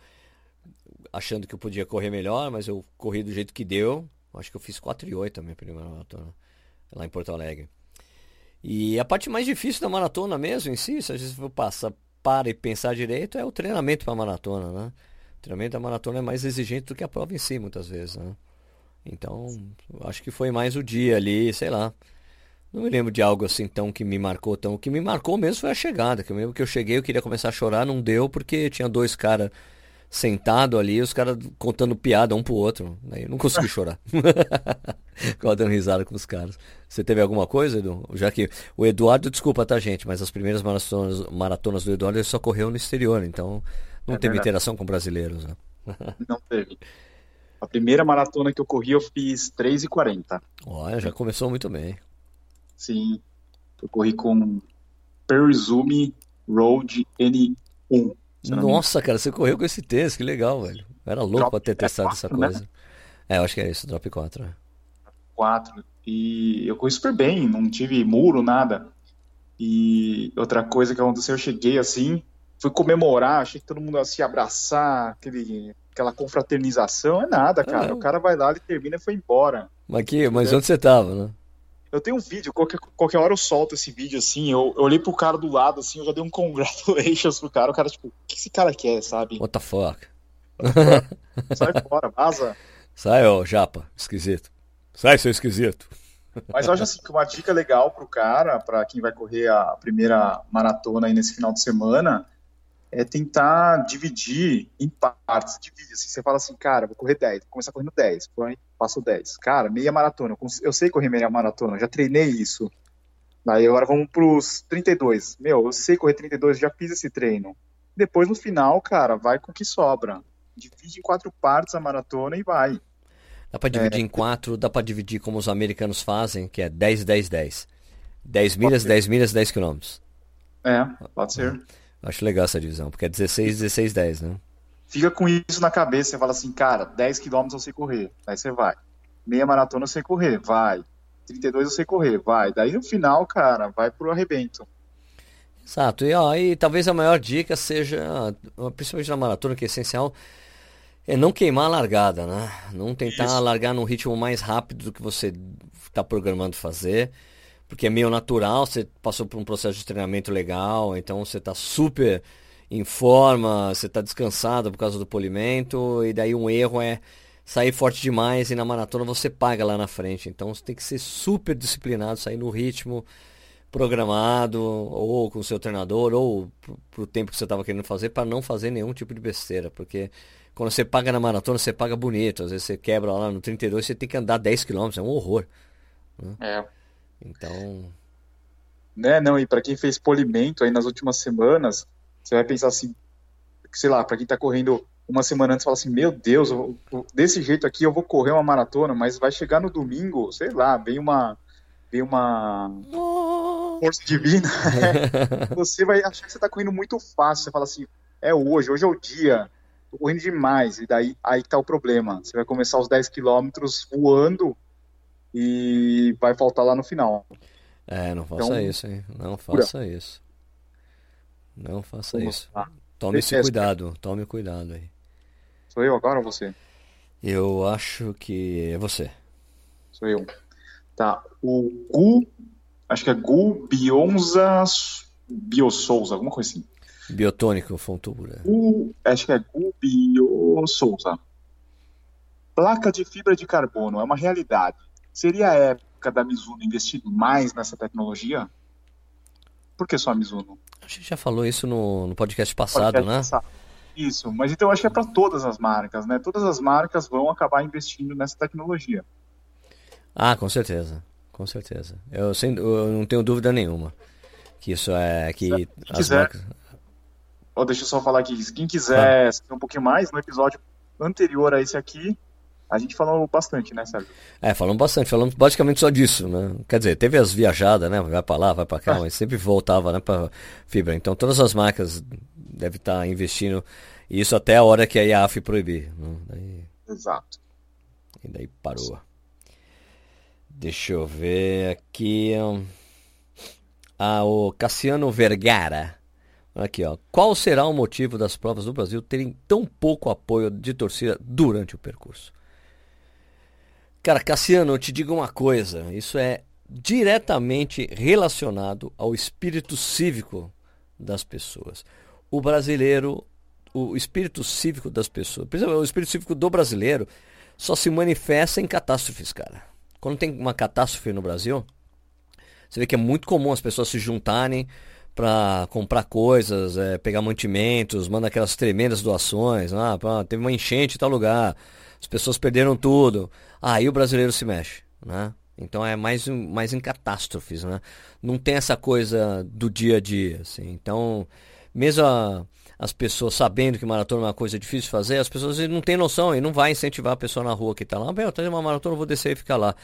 achando que eu podia correr melhor, mas eu corri do jeito que deu. Acho que eu fiz 4 e 8 a minha primeira maratona lá em Porto Alegre. E a parte mais difícil da maratona mesmo em si, se a gente for passar para e pensar direito, é o treinamento para maratona, né? treinamento da maratona é mais exigente do que a prova em si, muitas vezes, né? Então, acho que foi mais o dia ali, sei lá. Não me lembro de algo assim tão que me marcou tão. O que me marcou mesmo foi a chegada. Que eu lembro que eu cheguei, eu queria começar a chorar, não deu, porque tinha dois caras sentado ali, os caras contando piada um pro outro. Aí eu não consegui chorar. Ficava dando risada com os caras. Você teve alguma coisa, Edu? Já que o Eduardo, desculpa, tá, gente, mas as primeiras maratonas, maratonas do Eduardo ele só correu no exterior, então não é teve verdade. interação com brasileiros. Né?
Não teve. A primeira maratona que eu corri eu fiz 3,40.
Olha, já começou muito bem.
Sim. Eu corri com Perizumi Road N1.
Nossa, cara, você correu com esse tênis, que legal, velho. Era louco Drop pra ter testado 4, essa né? coisa. Né? É, eu acho que é isso, Drop 4. Né?
4. E eu corri super bem, não tive muro, nada. E outra coisa que aconteceu, eu cheguei assim, fui comemorar, achei que todo mundo ia se abraçar, aquele, aquela confraternização, é nada, cara. É. O cara vai lá, ele termina e foi embora.
Mas, que, mas onde você tava, né?
Eu tenho um vídeo, qualquer, qualquer hora eu solto esse vídeo assim. Eu, eu olhei pro cara do lado, assim, eu já dei um congratulations pro cara. O cara, tipo, o que esse cara quer, sabe?
What the fuck?
Sai fora, vaza.
Sai, ó, japa, esquisito. Sai, seu esquisito.
Mas eu acho assim que uma dica legal pro cara, para quem vai correr a primeira maratona aí nesse final de semana, é tentar dividir em partes. Divide, assim, você fala assim, cara, vou correr 10, vou começar correndo 10, põe, passo 10. Cara, meia maratona, eu sei correr meia maratona, já treinei isso. Daí agora vamos pros 32. Meu, eu sei correr 32, já fiz esse treino. Depois no final, cara, vai com o que sobra. Divide em quatro partes a maratona e vai.
Dá para dividir é, em quatro, dá para dividir como os americanos fazem, que é 10, 10, 10. 10 milhas, 10 milhas, 10 quilômetros.
É, pode ser.
Acho legal essa divisão, porque é 16, 16, 10, né?
Fica com isso na cabeça, você fala assim, cara, 10 km eu sei correr, aí você vai. Meia maratona eu sei correr, vai. 32 eu sei correr, vai. Daí no final, cara, vai pro arrebento.
Exato, e, ó, e talvez a maior dica seja, principalmente na maratona, que é essencial, é não queimar a largada, né? Não tentar Isso. largar num ritmo mais rápido do que você está programando fazer porque é meio natural, você passou por um processo de treinamento legal, então você está super em forma, você está descansado por causa do polimento, e daí um erro é sair forte demais e na maratona você paga lá na frente. Então você tem que ser super disciplinado, sair no ritmo programado, ou com o seu treinador, ou para o tempo que você estava querendo fazer, para não fazer nenhum tipo de besteira, porque quando você paga na maratona, você paga bonito, às vezes você quebra lá no 32, você tem que andar 10 km, é um horror.
Né? É.
Então.
Né, não, e para quem fez polimento aí nas últimas semanas, você vai pensar assim, sei lá, para quem tá correndo uma semana antes, fala assim: Meu Deus, eu, eu, desse jeito aqui eu vou correr uma maratona, mas vai chegar no domingo, sei lá, vem uma. Vem uma força divina. você vai achar que você tá correndo muito fácil. Você fala assim: É hoje, hoje é o dia, tô correndo demais. E daí aí tá o problema. Você vai começar os 10 quilômetros voando e vai faltar lá no final.
É, não faça então, isso, hein? Não faça cura. isso. Não faça isso. Tome esse cuidado, tome cuidado aí.
Sou eu agora ou você?
Eu acho que é você.
Sou eu. Tá. O Gu, acho que é Gu Bionza Biosouza, alguma coisa assim.
Biotônico Fontura.
Gu, acho que é Gu Biosouza. Placa de fibra de carbono é uma realidade Seria a época da Mizuno investir mais nessa tecnologia? Por que só a Mizuno?
A gente já falou isso no, no podcast passado, podcast né? Passado.
Isso, mas então eu acho que é para todas as marcas, né? Todas as marcas vão acabar investindo nessa tecnologia.
Ah, com certeza, com certeza. Eu, sem, eu não tenho dúvida nenhuma que isso é que quem
as quiser, marcas... oh, deixa eu só falar aqui, quem quiser ah. saber um pouquinho mais, no episódio anterior a esse aqui, a gente falou bastante, né, Sérgio?
É, falamos bastante, falamos basicamente só disso, né? Quer dizer, teve as viajadas, né? Vai para lá, vai para cá, é. mas sempre voltava, né, para fibra. Então todas as marcas devem estar investindo isso até a hora que a IAF proibir. Né? Daí...
Exato.
E daí parou. Deixa eu ver aqui. Ah, o Cassiano Vergara. Aqui, ó. Qual será o motivo das provas do Brasil terem tão pouco apoio de torcida durante o percurso? Cara, Cassiano, eu te digo uma coisa. Isso é diretamente relacionado ao espírito cívico das pessoas. O brasileiro o espírito cívico das pessoas, principalmente o espírito cívico do brasileiro, só se manifesta em catástrofes, cara. Quando tem uma catástrofe no Brasil, você vê que é muito comum as pessoas se juntarem para comprar coisas, é, pegar mantimentos, manda aquelas tremendas doações. Ah, teve uma enchente em tal lugar, as pessoas perderam tudo. Aí o brasileiro se mexe, né? Então é mais, mais em catástrofes, né? Não tem essa coisa do dia a dia, assim. Então, mesmo a, as pessoas sabendo que maratona é uma coisa difícil de fazer, as pessoas não têm noção e não vai incentivar a pessoa na rua que está lá. Meu, tá uma maratona, eu vou descer e ficar lá.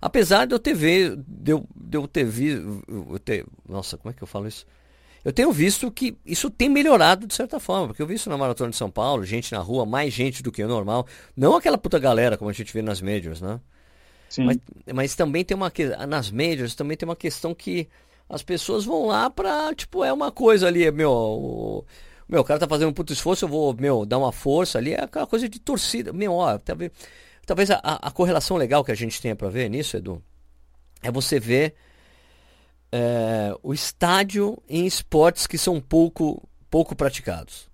Apesar de eu ter visto, de eu, de eu ter visto, nossa, como é que eu falo isso? Eu tenho visto que isso tem melhorado de certa forma, porque eu vi isso na Maratona de São Paulo, gente na rua, mais gente do que o normal. Não aquela puta galera como a gente vê nas majors, né? Sim. Mas, mas também tem uma nas majors também tem uma questão que as pessoas vão lá pra, tipo, é uma coisa ali, meu, o, meu, o cara tá fazendo um puto esforço, eu vou, meu, dar uma força ali, é aquela coisa de torcida. Meu, ó, talvez, talvez a, a correlação legal que a gente tenha para ver nisso, Edu, é você ver é, o estádio em esportes que são pouco, pouco praticados.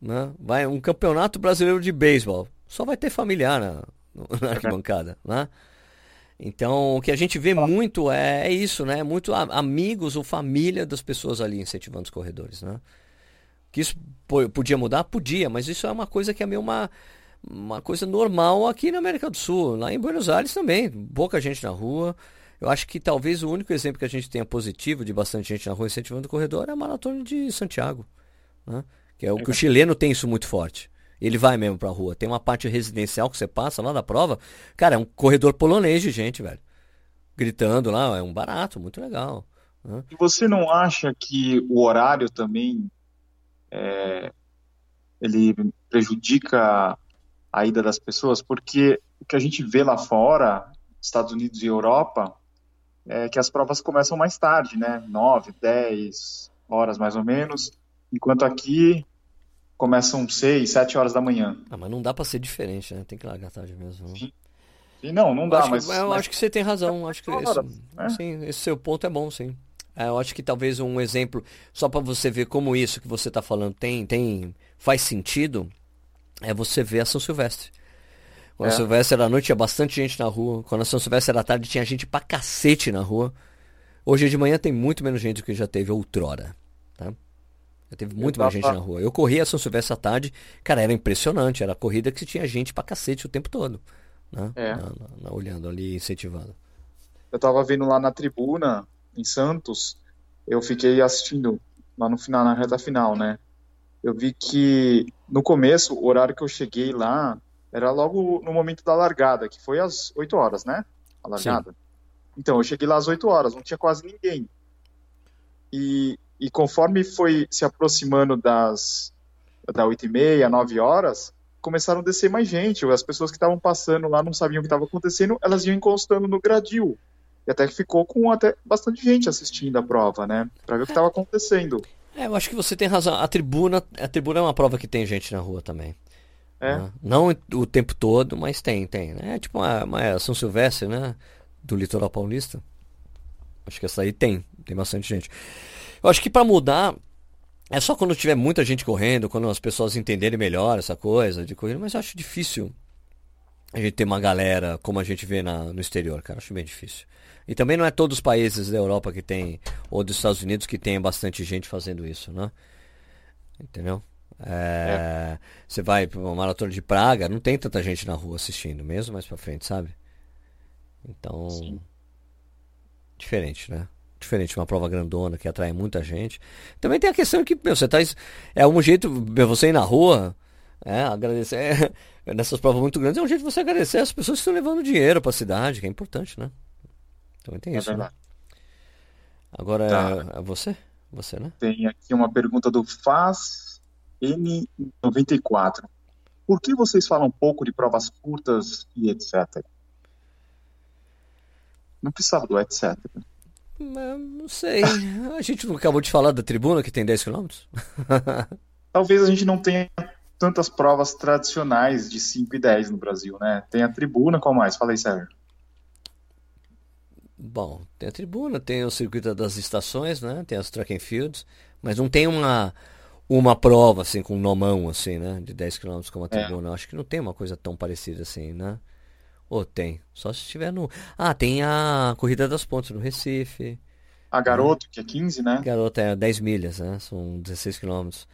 Né? Vai um campeonato brasileiro de beisebol, só vai ter familiar na, na arquibancada, né? Então, o que a gente vê muito é, é isso, né? Muito amigos ou família das pessoas ali incentivando os corredores, né? Que isso podia mudar? Podia, mas isso é uma coisa que é meio uma, uma coisa normal aqui na América do Sul. Lá em Buenos Aires também, pouca gente na rua. Eu acho que talvez o único exemplo que a gente tenha positivo de bastante gente na rua incentivando o corredor é a maratona de Santiago. Né? Que é o que o chileno tem isso muito forte. Ele vai mesmo pra rua. Tem uma parte residencial que você passa lá da prova. Cara, é um corredor polonês de gente, velho. Gritando lá, é um barato, muito legal.
Né? E você não acha que o horário também é, ele prejudica a ida das pessoas? Porque o que a gente vê lá fora, Estados Unidos e Europa, é que as provas começam mais tarde, né? 9, 10 horas mais ou menos, enquanto aqui começam 6, 7 horas da manhã.
Ah, mas não dá para ser diferente, né? Tem que largar tarde mesmo.
Sim. Sim, não, não dá,
acho
mas,
que, eu
mas...
acho que você tem razão. Acho que esse, né? sim, esse seu ponto é bom, sim. É, eu acho que talvez um exemplo, só para você ver como isso que você está falando tem, tem faz sentido, é você ver a São Silvestre. Quando é. a Silvestre era à noite, tinha bastante gente na rua. Quando a São Silvestre era à tarde, tinha gente pra cacete na rua. Hoje de manhã tem muito menos gente do que já teve outrora. Tá? Já teve muito menos gente na rua. Eu corri a São Silvestre à tarde, cara, era impressionante. Era a corrida que tinha gente pra cacete o tempo todo. Né? É. Na, na, na, olhando ali, incentivando.
Eu tava vendo lá na tribuna, em Santos, eu fiquei assistindo lá no final, na reta final, né? Eu vi que no começo, o horário que eu cheguei lá, era logo no momento da largada, que foi às 8 horas, né? A largada. Sim. Então, eu cheguei lá às 8 horas, não tinha quase ninguém. E, e conforme foi se aproximando das da 8 e meia, 9 horas, começaram a descer mais gente. As pessoas que estavam passando lá não sabiam o que estava acontecendo, elas iam encostando no gradil. E até que ficou com até bastante gente assistindo a prova, né? Para ver o que estava acontecendo.
É, eu acho que você tem razão. A tribuna, a tribuna é uma prova que tem gente na rua também.
É. Né?
Não o tempo todo, mas tem, tem. Né? É tipo uma, uma São Silvestre, né? Do litoral paulista. Acho que essa aí tem, tem bastante gente. Eu acho que para mudar é só quando tiver muita gente correndo, quando as pessoas entenderem melhor essa coisa de corrida, mas eu acho difícil a gente ter uma galera como a gente vê na, no exterior, cara. Acho bem difícil. E também não é todos os países da Europa que tem, ou dos Estados Unidos que tem bastante gente fazendo isso, né? Entendeu? É, é. Você vai para uma maratona de Praga, não tem tanta gente na rua assistindo, mesmo mais para frente, sabe? Então, Sim. diferente, né? Diferente, uma prova grandona que atrai muita gente. Também tem a questão que, meu, você tá. É um jeito, você ir na rua, é, agradecer. É, nessas provas muito grandes, é um jeito de você agradecer as pessoas que estão levando dinheiro para a cidade, que é importante, né? Também tem é isso. Né? Agora tá. é, é você? Você, né?
Tem aqui uma pergunta do Faz N94. Por que vocês falam pouco de provas curtas e etc? Não precisava do etc.
Não sei. A gente não acabou de falar da tribuna que tem 10 km?
Talvez a gente não tenha tantas provas tradicionais de 5 e 10 no Brasil, né? Tem a tribuna, qual mais? Fala aí, Sérgio.
Bom, tem a tribuna, tem o circuito das estações, né? Tem as track and fields, mas não tem uma uma prova, assim, com um nomão, assim, né? De 10 km como a tribuna. É. Acho que não tem uma coisa tão parecida assim, né? Ou tem? Só se estiver no. Ah, tem a Corrida das Pontes no Recife.
A Garoto, que é 15, né?
Garoto é 10 milhas, né? São 16 quilômetros.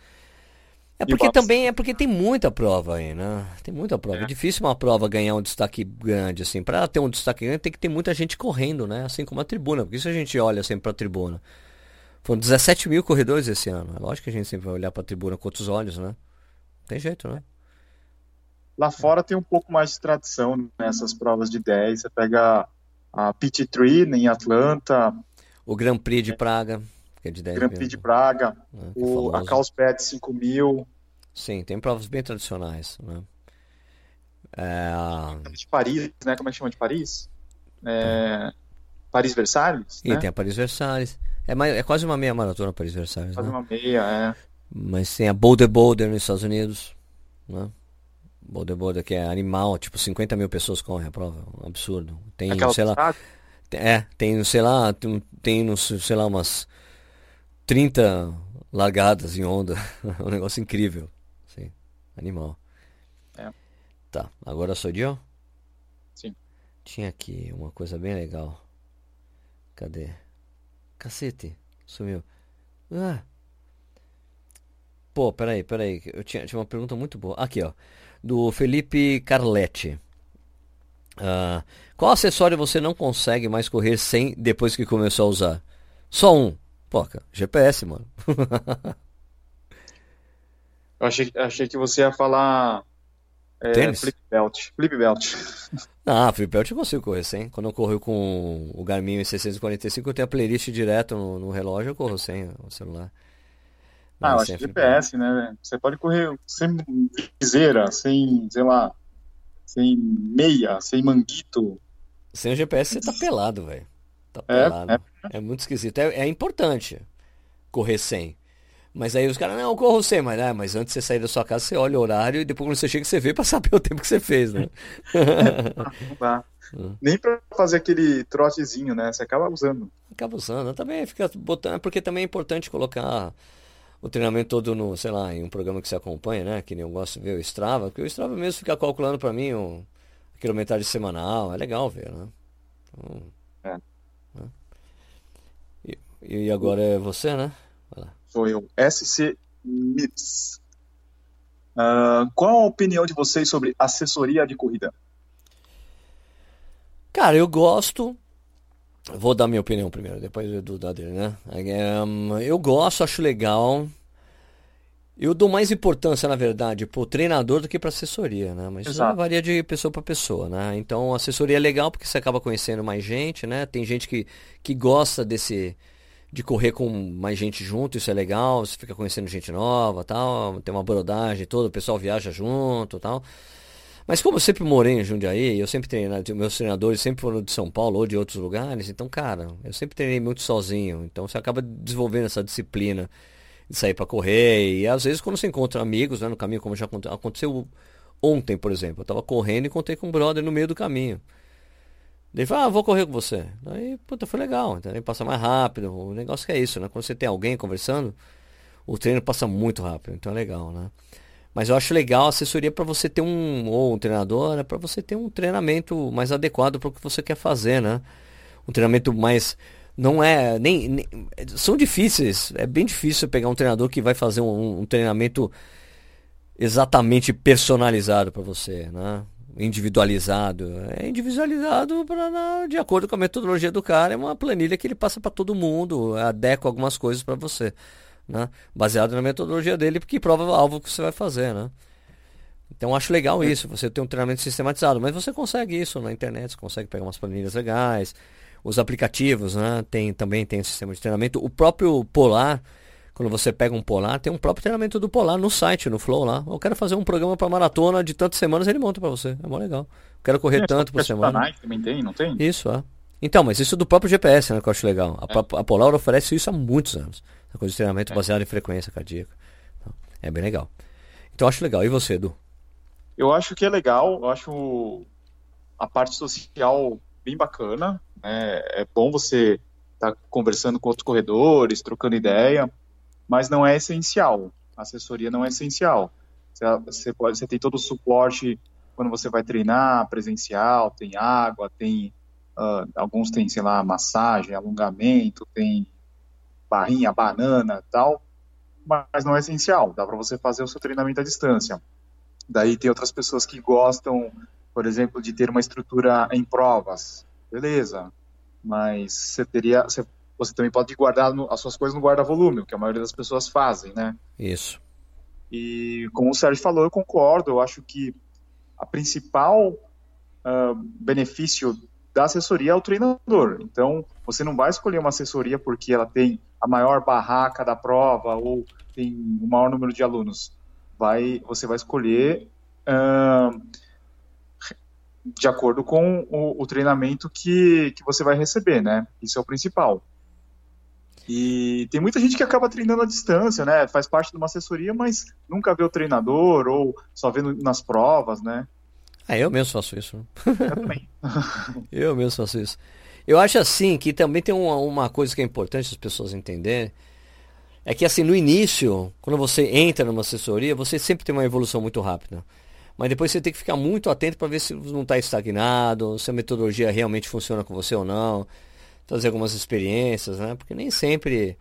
É porque também é porque tem muita prova aí, né? Tem muita prova. É. é difícil uma prova ganhar um destaque grande, assim. Para ter um destaque grande tem que ter muita gente correndo, né? Assim como a tribuna. Porque isso a gente olha sempre para a tribuna. Foram 17 mil corredores esse ano. É lógico que a gente sempre vai olhar para a tribuna com outros olhos, né? Não tem jeito, né?
Lá fora tem um pouco mais de tradição nessas provas de 10. Você pega a Pit Tree em Atlanta.
O Grand Prix de Praga que é de 10
Grand Prix de Praga, né, é o, a Carlsbad 5000.
Sim, tem provas bem tradicionais, né?
É... De Paris, né? Como é que chama de Paris? É... Paris Versalhes?
E né? tem a Paris Versalhes. É, mais, é quase uma meia maratona Paris Versalhes.
Quase
né?
uma meia, é.
Mas tem a Boulder Boulder nos Estados Unidos, né? Boulder Boulder que é animal, tipo 50 mil pessoas correm a prova, um absurdo. Tem, Aquela sei lá, é, tem, sei lá, tem, tem, sei lá, umas 30 largadas em onda. um negócio incrível. Sim, animal.
É.
Tá, agora sou eu?
Sim.
Tinha aqui uma coisa bem legal. Cadê? Cacete, sumiu. Ah. Pô, peraí, peraí. Eu tinha, tinha uma pergunta muito boa. Aqui, ó. Do Felipe Carletti. Uh, qual acessório você não consegue mais correr sem depois que começou a usar? Só um. Pô, cara, GPS, mano.
eu achei, achei que você ia falar. É, Tênis? Flip belt. Flip belt.
Ah, flip belt eu consigo correr sem. Quando eu corro com o Garmin 645, eu tenho a playlist direto no, no relógio, eu corro sem o celular.
ah, eu acho que GPS, né? Você pode correr sem viseira, sem, sei lá, sem meia, sem manguito.
Sem o GPS você tá pelado, velho. Tá é, pelado. É, é. é muito esquisito. É, é, importante correr sem. Mas aí os caras, não, eu corro sem, mas, né, mas antes de você sair da sua casa, você olha o horário e depois quando você chega, você vê pra saber o tempo que você fez, né?
não dá. Nem pra fazer aquele trotezinho, né? Você acaba usando.
Acaba usando. Também fica botando, porque também é importante colocar o treinamento todo no, sei lá, em um programa que você acompanha, né? Que nem eu gosto de ver o Strava, porque o Strava mesmo fica calculando para mim o, a quilometragem semanal, é legal ver, né? Então, é. Né? E, e, agora é você, né?
Sou eu, SC Mips. Uh, qual a opinião de vocês sobre assessoria de corrida?
Cara, eu gosto. Vou dar minha opinião primeiro, depois do da dele, né? eu gosto, acho legal. Eu dou mais importância, na verdade, pro treinador do que pra assessoria, né? Mas Exato. isso varia de pessoa para pessoa, né? Então, a assessoria é legal porque você acaba conhecendo mais gente, né? Tem gente que, que gosta desse de correr com mais gente junto, isso é legal, você fica conhecendo gente nova, tal, tem uma brodagem toda, o pessoal viaja junto, tal. Mas como eu sempre morei em Jundiaí, eu sempre treinei, meus treinadores sempre foram de São Paulo ou de outros lugares, então, cara, eu sempre treinei muito sozinho, então você acaba desenvolvendo essa disciplina de sair para correr. E às vezes quando você encontra amigos né, no caminho, como já aconteceu ontem, por exemplo. Eu tava correndo e encontrei com um brother no meio do caminho. Ele falou, ah, vou correr com você. Aí, puta, foi legal, entendeu? Passa mais rápido. O negócio que é isso, né? Quando você tem alguém conversando, o treino passa muito rápido, então é legal, né? Mas eu acho legal a assessoria para você ter um, ou um treinador, né? para você ter um treinamento mais adequado para o que você quer fazer, né? Um treinamento mais não é nem, nem, são difíceis é bem difícil pegar um treinador que vai fazer um, um treinamento exatamente personalizado para você né individualizado é individualizado para de acordo com a metodologia do cara é uma planilha que ele passa para todo mundo adequa algumas coisas para você né baseado na metodologia dele porque prova o alvo que você vai fazer né então acho legal isso você ter um treinamento sistematizado mas você consegue isso na internet você consegue pegar umas planilhas legais os aplicativos, né? Tem, também tem um sistema de treinamento. O próprio Polar, quando você pega um Polar, tem um próprio treinamento do Polar no site, no Flow lá. Eu quero fazer um programa para maratona de tantas semanas, ele monta para você. É mó legal. Eu quero correr tanto por semana.
Nike também tem, não tem?
Isso, é. Então, mas isso é do próprio GPS, né, que eu acho legal. A, é. a Polar oferece isso há muitos anos. A coisa de treinamento é. baseado em frequência cardíaca. Então, é bem legal. Então, eu acho legal. E você, Edu?
Eu acho que é legal. Eu acho a parte social bem bacana. Né? É bom você estar tá conversando com outros corredores, trocando ideia, mas não é essencial. A assessoria não é essencial. Você, pode, você tem todo o suporte quando você vai treinar presencial, tem água, tem uh, alguns tem, sei lá, massagem, alongamento, tem barrinha, banana, tal, mas não é essencial. Dá para você fazer o seu treinamento à distância. Daí tem outras pessoas que gostam, por exemplo, de ter uma estrutura em provas. Beleza, mas você teria, você, você também pode guardar no, as suas coisas no guarda-volume, o que a maioria das pessoas fazem, né?
Isso.
E como o Sérgio falou, eu concordo. Eu acho que a principal uh, benefício da assessoria é o treinador. Então, você não vai escolher uma assessoria porque ela tem a maior barraca da prova ou tem o maior número de alunos. Vai, você vai escolher uh, de acordo com o, o, treinamento que, que você vai receber, né? Isso é o principal. E tem muita gente que acaba treinando à distância, né? Faz parte de uma assessoria, mas nunca vê o treinador ou só vê nas provas, né?
Ah, eu mesmo faço isso.
Eu também.
eu mesmo faço isso. Eu acho assim que também tem uma, uma coisa que é importante as pessoas entenderem. É que assim, no início, quando você entra numa assessoria, você sempre tem uma evolução muito rápida. Mas depois você tem que ficar muito atento para ver se não está estagnado, se a metodologia realmente funciona com você ou não trazer algumas experiências, né? Porque nem sempre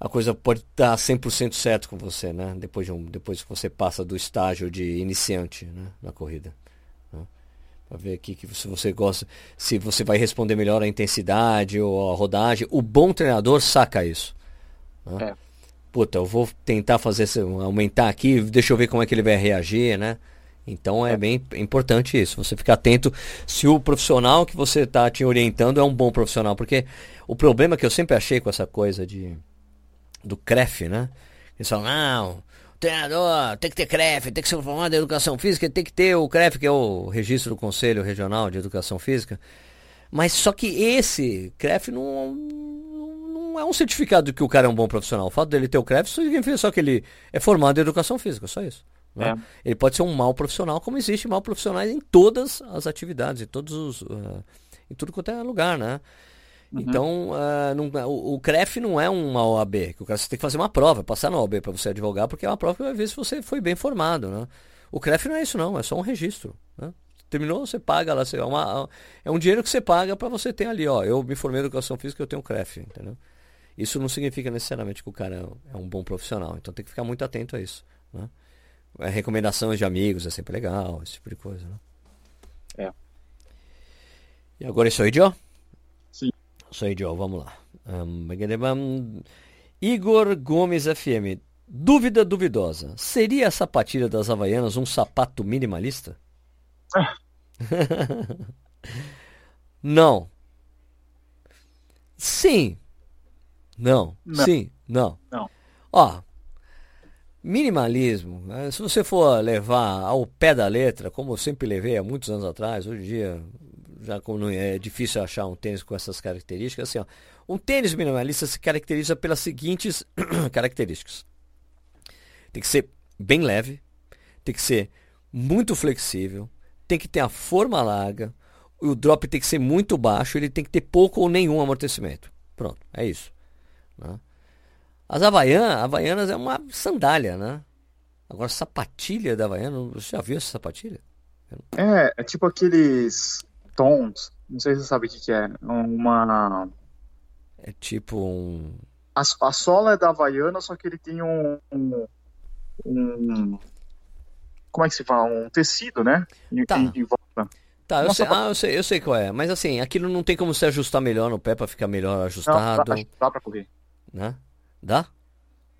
a coisa pode estar 100% certo com você, né? Depois, de um, depois que você passa do estágio de iniciante né? na corrida. Né? Para ver aqui que se você gosta, se você vai responder melhor a intensidade ou a rodagem. O bom treinador saca isso. Né? É. Puta, eu vou tentar fazer aumentar aqui, deixa eu ver como é que ele vai reagir, né? Então é bem importante isso, você ficar atento se o profissional que você está te orientando é um bom profissional, porque o problema que eu sempre achei com essa coisa de do CREF, né? Eles falam, não, treinador tem que ter CREF, tem que ser formado em educação física, tem que ter o CREF, que é o registro do Conselho Regional de Educação Física. Mas só que esse CREF não, não é um certificado de que o cara é um bom profissional. O fato dele ter o CREF significa só que ele é formado em educação física, só isso. Né? É. Ele pode ser um mau profissional, como existe mal profissionais em todas as atividades, em todos os, uh, em tudo quanto é lugar, né? Uhum. Então, uh, não, o, o, CREF não é uma OAB, que o cara você tem que fazer uma prova, passar na OAB para você advogar, porque é uma prova que vai ver se você foi bem formado, né? O CREF não é isso não, é só um registro, né? Terminou, você paga lá, você, é, uma, é um dinheiro que você paga para você ter ali, ó, eu me formei em educação física, eu tenho CREF, entendeu? Isso não significa necessariamente que o cara é um bom profissional, então tem que ficar muito atento a isso, né? É, recomendações de amigos é sempre legal, esse tipo de coisa, né?
É.
E agora é sou Joe?
Sim.
Sou Joe, vamos lá. Um, Igor Gomes FM. Dúvida duvidosa. Seria a sapatilha das Havaianas um sapato minimalista? não. Sim. Não. não. Sim. Não.
Não.
Ó, Minimalismo, né? se você for levar ao pé da letra, como eu sempre levei há muitos anos atrás, hoje em dia já é difícil achar um tênis com essas características, assim, ó, um tênis minimalista se caracteriza pelas seguintes características. Tem que ser bem leve, tem que ser muito flexível, tem que ter a forma larga, o drop tem que ser muito baixo, ele tem que ter pouco ou nenhum amortecimento. Pronto, é isso. Né? As Havaianas, Havaianas é uma sandália, né? Agora, sapatilha da Havaiana, você já viu essa sapatilha?
É, é tipo aqueles tons, não sei se você sabe o que, que é, uma...
É tipo um...
A, a sola é da Havaiana, só que ele tem um, um, um como é que se fala? Um tecido, né? Em,
tá.
em, em volta.
Tá, eu sei, ah, eu sei, eu sei qual é. Mas assim, aquilo não tem como se ajustar melhor no pé para ficar melhor ajustado. Não,
dá, dá pra correr.
Né? Dá?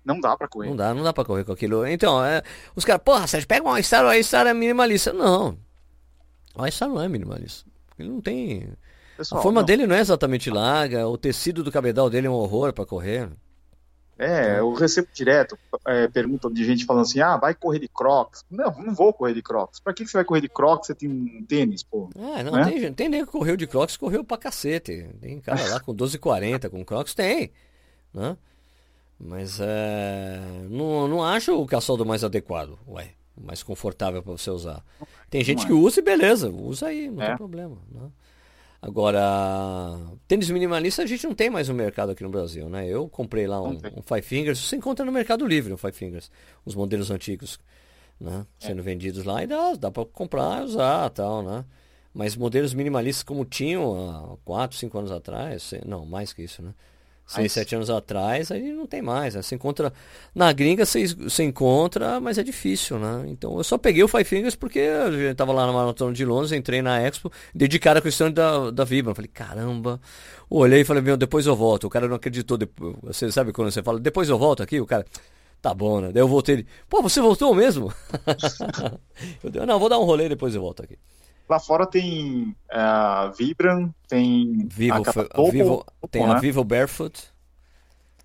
Não dá pra correr.
Não dá, não dá pra correr com aquilo. Então, é, os caras, porra, Sérgio, pega uma All-Star, o All-Star é minimalista. Não. O All-Star não é minimalista. Ele não tem. Pessoal, a forma não. dele não é exatamente larga, o tecido do cabedal dele é um horror para correr.
É, eu recebo direto é, pergunta de gente falando assim: ah, vai correr de crocs. Não, não vou correr de crocs. Pra que, que você vai correr de crocs? Você tem um tênis, pô.
É, não, é? tem, tem nem que correu de crocs, correu pra cacete. Tem cara lá com 12,40 com crocs, tem. Né? Mas é, não, não acho o calçado mais adequado, ué, mais confortável para você usar. Tem gente que usa e beleza, usa aí, não é. tem problema. Né? Agora, tênis minimalista a gente não tem mais no mercado aqui no Brasil, né? Eu comprei lá um, um Five Fingers, você encontra no Mercado Livre um Five Fingers, os modelos antigos, né? É. Sendo é. vendidos lá e dá, dá para comprar e usar tal, né? Mas modelos minimalistas como tinham há 4, 5 anos atrás, não, mais que isso, né? 6, 7 anos atrás, aí não tem mais. Né? Você encontra. Na gringa você, você encontra, mas é difícil, né? Então eu só peguei o Five Fingers porque eu estava lá na Maratona de Londres, entrei na Expo, dedicar a questão da, da Vibra. Falei, caramba. Olhei e falei, meu, depois eu volto. O cara não acreditou. Depois, você sabe quando você fala, depois eu volto aqui? O cara. Tá bom, né? Daí eu voltei ele. Pô, você voltou mesmo? eu dei, não, vou dar um rolê depois eu volto aqui.
Lá fora tem a uh, Vibram, tem
Vivo, a, Vivo, tem né? a Vivo Barefoot.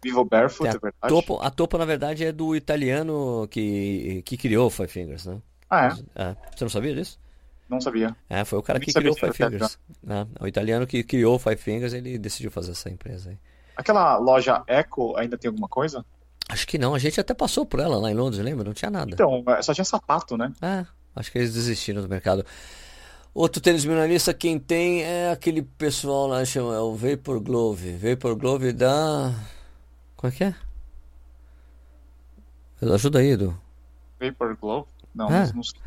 Vivo Barefoot,
é verdade. Topo, a Topo, na verdade, é do italiano que, que criou o Five Fingers, né?
Ah, é?
é? Você não sabia disso?
Não sabia.
É, foi o cara que criou o Five Fingers. É, o italiano que criou o Five Fingers, ele decidiu fazer essa empresa aí.
Aquela loja Echo ainda tem alguma coisa?
Acho que não, a gente até passou por ela lá em Londres, lembra? Não tinha nada.
Então, só tinha sapato, né?
É, acho que eles desistiram do mercado. Outro tênis minimalista, quem tem é aquele pessoal lá, chama é o Vapor Glove. Vapor Glove da. Como é que é? Ajuda aí, Edu.
Vapor Glove? Não, é. não sei.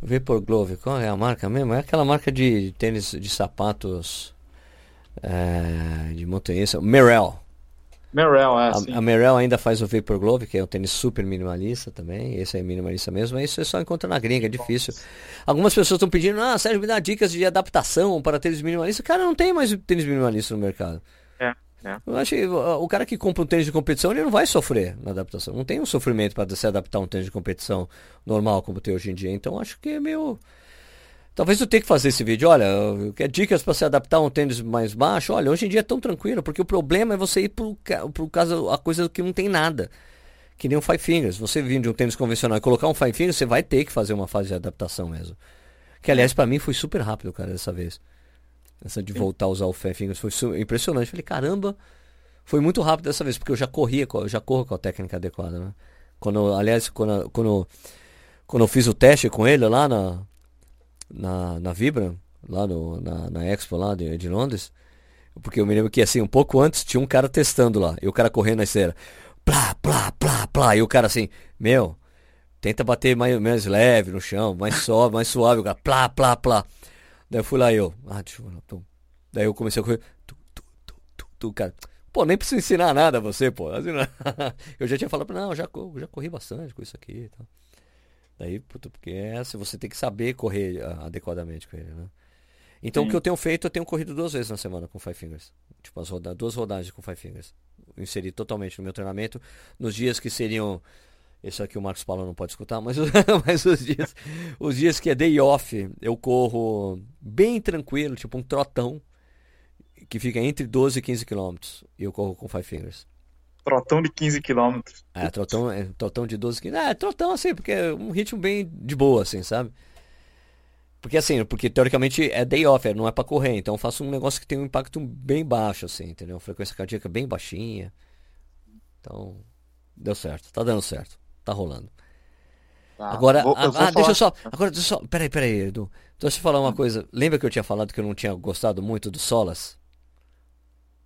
Vapor Glove, qual é a marca mesmo? É aquela marca de tênis de sapatos é, de montanhista. Merrell.
Merrell, é,
a, a Merrell ainda faz o Vapor Glove, que é um tênis super minimalista também. Esse é minimalista mesmo, mas isso você só encontra na gringa, é difícil. Algumas pessoas estão pedindo, ah, Sérgio, me dá dicas de adaptação para tênis minimalista. Cara, não tem mais tênis minimalista no mercado.
É. É.
Eu acho que o cara que compra um tênis de competição, ele não vai sofrer na adaptação. Não tem um sofrimento para se adaptar a um tênis de competição normal como tem hoje em dia. Então acho que é meio Talvez eu tenha que fazer esse vídeo. Olha, quer dicas para se adaptar a um tênis mais baixo? Olha, hoje em dia é tão tranquilo, porque o problema é você ir pro, pro caso, a coisa que não tem nada. Que nem um Five Fingers. Você vir de um tênis convencional e colocar um Five Fingers, você vai ter que fazer uma fase de adaptação mesmo. Que aliás, para mim foi super rápido, cara, dessa vez. Essa de voltar a usar o Five Fingers foi impressionante. Falei, caramba, foi muito rápido dessa vez, porque eu já corria, eu já corro com a técnica adequada, né? Quando, aliás, quando, quando, quando eu fiz o teste com ele lá na na, na Vibra, lá no, na, na Expo lá de, de Londres. Porque eu me lembro que assim, um pouco antes tinha um cara testando lá. E o cara correndo na esteira. Plá, plá, plá, plá. E o cara assim, meu, tenta bater mais, mais leve no chão, mais suave, mais suave. O cara, plá, plá, plá. Daí eu fui lá eu, ah, deixa eu ver. Daí eu comecei a correr. Tu, tu, tu, tu, tu, cara. Pô, nem preciso ensinar nada a você, pô. Assim, eu já tinha falado, não, já, já corri bastante com isso aqui e tal. Daí, puto, porque é, se você tem que saber correr uh, adequadamente com ele, né? Então Sim. o que eu tenho feito, eu tenho corrido duas vezes na semana com Five Fingers. Tipo, as roda duas rodagens com Five Fingers. inseri totalmente no meu treinamento. Nos dias que seriam. Esse aqui o Marcos Paulo não pode escutar, mas, mas os, dias, os dias que é day off, eu corro bem tranquilo, tipo um trotão, que fica entre 12 e 15 quilômetros. E eu corro com Five Fingers.
Trotão de 15 km.
É, trotão, é, trotão de 12 km. É, trotão assim, porque é um ritmo bem de boa, assim, sabe? Porque assim, porque teoricamente é day off, é, não é para correr, então eu faço um negócio que tem um impacto bem baixo, assim, entendeu? Frequência cardíaca bem baixinha. Então, deu certo, tá dando certo, tá rolando. Tá, agora, vou, ah, deixa eu só, agora deixa eu só, peraí, peraí, Edu. Deixa eu falar uma coisa. Lembra que eu tinha falado que eu não tinha gostado muito do Solas?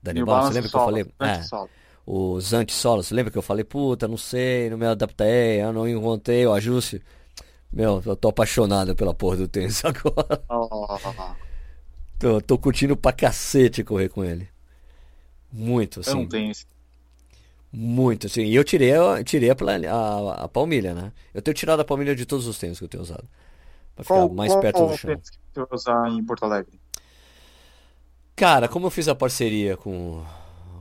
Daniel, você lembra que eu falei? É os antissolos. Lembra que eu falei, puta, não sei, não me adaptei, eu não encontrei o ajuste. Meu, eu tô apaixonado pela porra do tênis agora. Oh. tô, tô curtindo pra cacete correr com ele. Muito, assim.
Eu não tenho esse.
Muito, assim. E eu tirei, eu tirei a, a, a, palmilha, né? Eu tenho tirado a palmilha de todos os tênis que eu tenho usado. Pra ficar qual, mais qual, perto qual do chão. Tênis que
você usar em Porto Alegre?
Cara, como eu fiz a parceria com,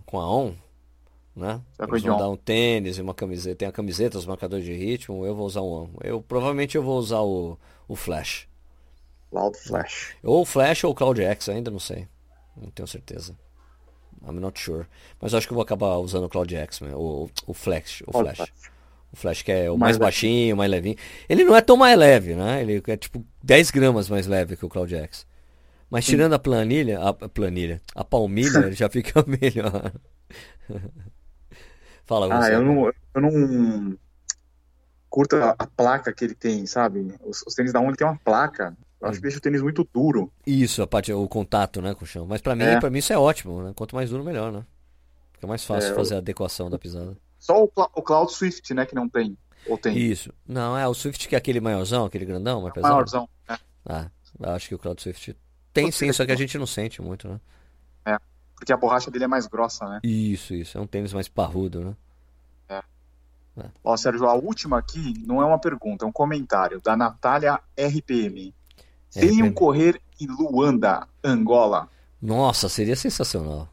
com a ON, né? Eles vão dar um tênis e uma camiseta. Tem a camiseta, os marcadores de ritmo. Eu vou usar um. Eu provavelmente eu vou usar o, o Flash.
Cloud Flash.
Ou Flash ou Cloud X, ainda não sei. Não tenho certeza. I'm not sure. Mas acho que eu vou acabar usando o Cloud X, o, o Flash. O Flash. O Flash que é o mais, mais baixinho, mais levinho. Ele não é tão mais leve, né? Ele é tipo 10 gramas mais leve que o Cloud X. Mas tirando a planilha, a planilha, a palmilha, ele já fica melhor. Fala
você. Ah, eu não, eu não curto a, a, placa que ele tem, sabe? Os, os tênis da ON tem uma placa Eu acho que deixa o tênis muito duro.
Isso, a parte, o contato, né, com o chão. Mas pra mim,
É.
pra mim isso é ótimo, né? Quanto mais duro, melhor, né? Fica mais fácil
É,
fazer a adequação da pisada.
Só o, o Cloud Swift, né, que não tem. Ou tem.
Isso. Não, é o Swift que é aquele maiorzão, aquele grandão, mais pesado.
Maiorzão. né?
Ah, eu acho que o Cloud Swift tem sim, só que a gente não sente muito, né?
Porque a borracha dele é mais grossa, né?
Isso, isso. É um tênis mais parrudo, né?
Ó, Sérgio, a última aqui não é uma pergunta, é um comentário da Natália RPM.
RPM.
correr em Luanda, Angola.
Nossa, seria sensacional.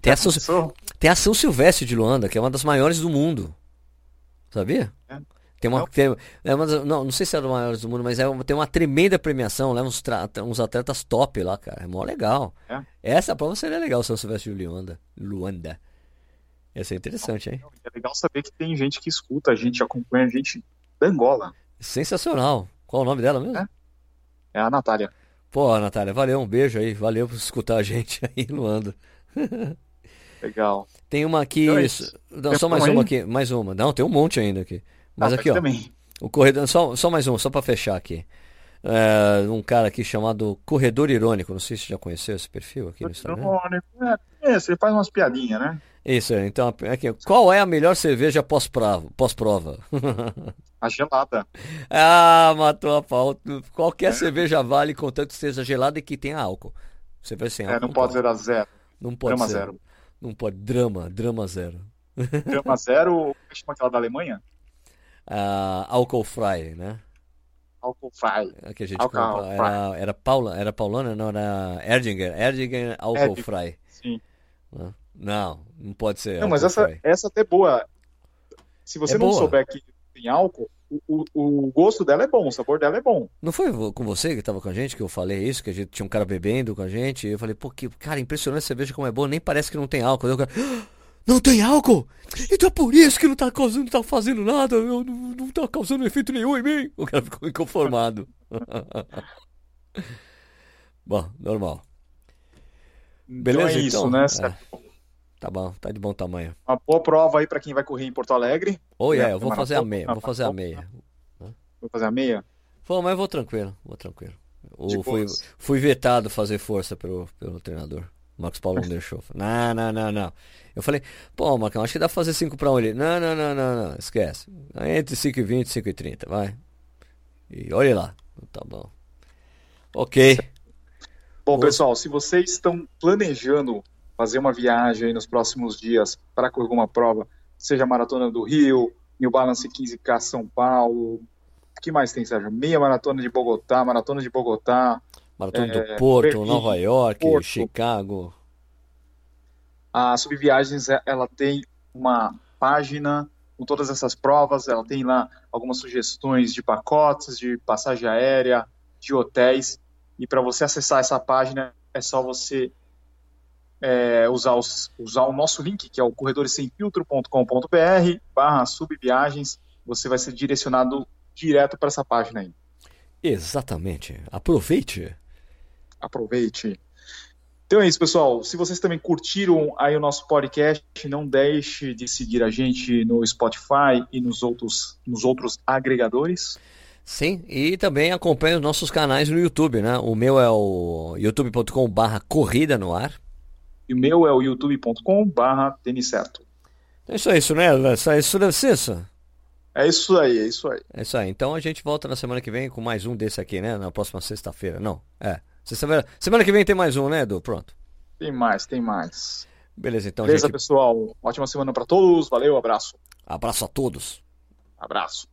Tem a, São, tem a São Silvestre de Luanda, que é uma das maiores do mundo. Sabia?
É.
Tem uma,
Não.
tem- é uma das- não, não sei se é das maiores do mundo, mas é uma- tem uma tremenda premiação, leva uns, uns atletas top lá, cara. É mó legal.
É?
Essa prova seria legal, São Silvestre de Luanda. Luanda. Ia ser interessante, hein?
É legal saber que tem gente que escuta a gente, acompanha a gente da Angola.
Sensacional. Qual o nome dela mesmo?
É. É a Natália.
Pô, Natália, valeu, um beijo aí. Valeu por escutar a gente aí Luanda.
Legal.
Tem uma aqui.
Então é.
Não, só mais
uma
uma
aí?
aqui. Mais uma. Não, tem um monte ainda aqui. Mas
Ah,
aqui, ó.
também.
O corredor. Só, só mais um, só pra fechar aqui. É, um cara aqui chamado Corredor Irônico. Não sei se você já conheceu esse perfil aqui no Instagram.
Irônico. É, é, você faz umas piadinhas, né?
Isso, é, então aqui. Qual é a melhor cerveja pós-prova? Pós-prova?
A gelada.
ah, matou a pau.
É.
Qualquer cerveja vale, contanto que seja gelada e que tenha álcool. Cerveja sem
É,
álcool.
não pode ser a zero.
Não pode
Drama
ser.
zero.
Não pode. Drama, drama zero.
Grama zero, como é aquela da Alemanha?
Ah, álcool fry, né?
Álcool fry.
A que a gente
Álcool
compra. Era, era Paula, era Paulana, não, era Erdinger. Erdinger álcool
Erdinger.
fry.
Sim.
né? Não, não pode ser
Não, mas essa,
fry.
essa até é boa. Se você
É
não
boa.
souber que tem álcool, o, o, o gosto dela é bom, o sabor dela é bom.
Não foi com você que estava com a gente que eu falei isso, que a gente tinha um cara bebendo com a gente, e eu falei, pô, que cara, impressionante você veja como é boa, nem parece que não tem álcool. Cara, "Ah, não tem álcool? Então é por isso que não tá causando, não tá fazendo nada, eu não, não tá causando efeito nenhum em mim. O cara ficou inconformado. Bom, normal.
Então
Beleza,
é isso,
então?
né?
É. Tá bom, tá de bom tamanho.
Uma boa prova aí pra quem vai correr em Porto Alegre.
Ou é,
É,
eu vou fazer a meia, vou fazer a meia.
Vou fazer a meia.
Pô, mas eu vou tranquilo, vou tranquilo.
De
O, fui, fui vetado fazer força pelo, pelo treinador. O Marcos Paulo não deixou. Não, não, não, não. Eu falei, pô, Marcão, acho que dá pra fazer 5 pra 1 ele. Não, não, não, não, não, esquece. Entre 5 e 20 e 5 e 30, vai. E olhe lá. Tá bom. Ok.
Bom, pessoal, se vocês estão planejando fazer uma viagem aí nos próximos dias para correr alguma prova, seja a Maratona do Rio, New Balance 15K São Paulo, o que mais tem, Sérgio? Meia Maratona de Bogotá, Maratona de Bogotá,
Maratona do
É,
Porto,
Berlim,
Nova York,
Porto.
Chicago.
A Subviagens, é- ela tem uma página com todas essas provas, ela tem lá algumas sugestões de pacotes, de passagem aérea, de hotéis, e para você acessar essa página é só você é, usar, os- usar o nosso link, que é o corredoressemfiltro.com.br barra subviagens, você vai ser direcionado direto para essa página aí.
Exatamente. Aproveite.
Aproveite. Então é isso, pessoal. Se vocês também curtiram aí o nosso podcast, não deixe de seguir a gente no Spotify e nos outros, nos outros agregadores.
Sim, e também acompanhe os nossos canais no YouTube, né? O meu é o youtube.com barra corrida no ar.
E o meu é o youtube.com barra certo.
É isso, é isso, né? É isso deve ser isso.
É isso aí, é isso aí.
É isso aí. Então a gente volta na semana que vem com mais um desse aqui, né? Na próxima sexta-feira. Não, é. Sexta-feira. Semana que vem tem mais um, né, Edu? Pronto.
Tem mais, tem mais.
Beleza, então,
Beleza,
gente.
pessoal? Ótima semana para todos. Valeu, abraço.
Abraço a todos.
Abraço.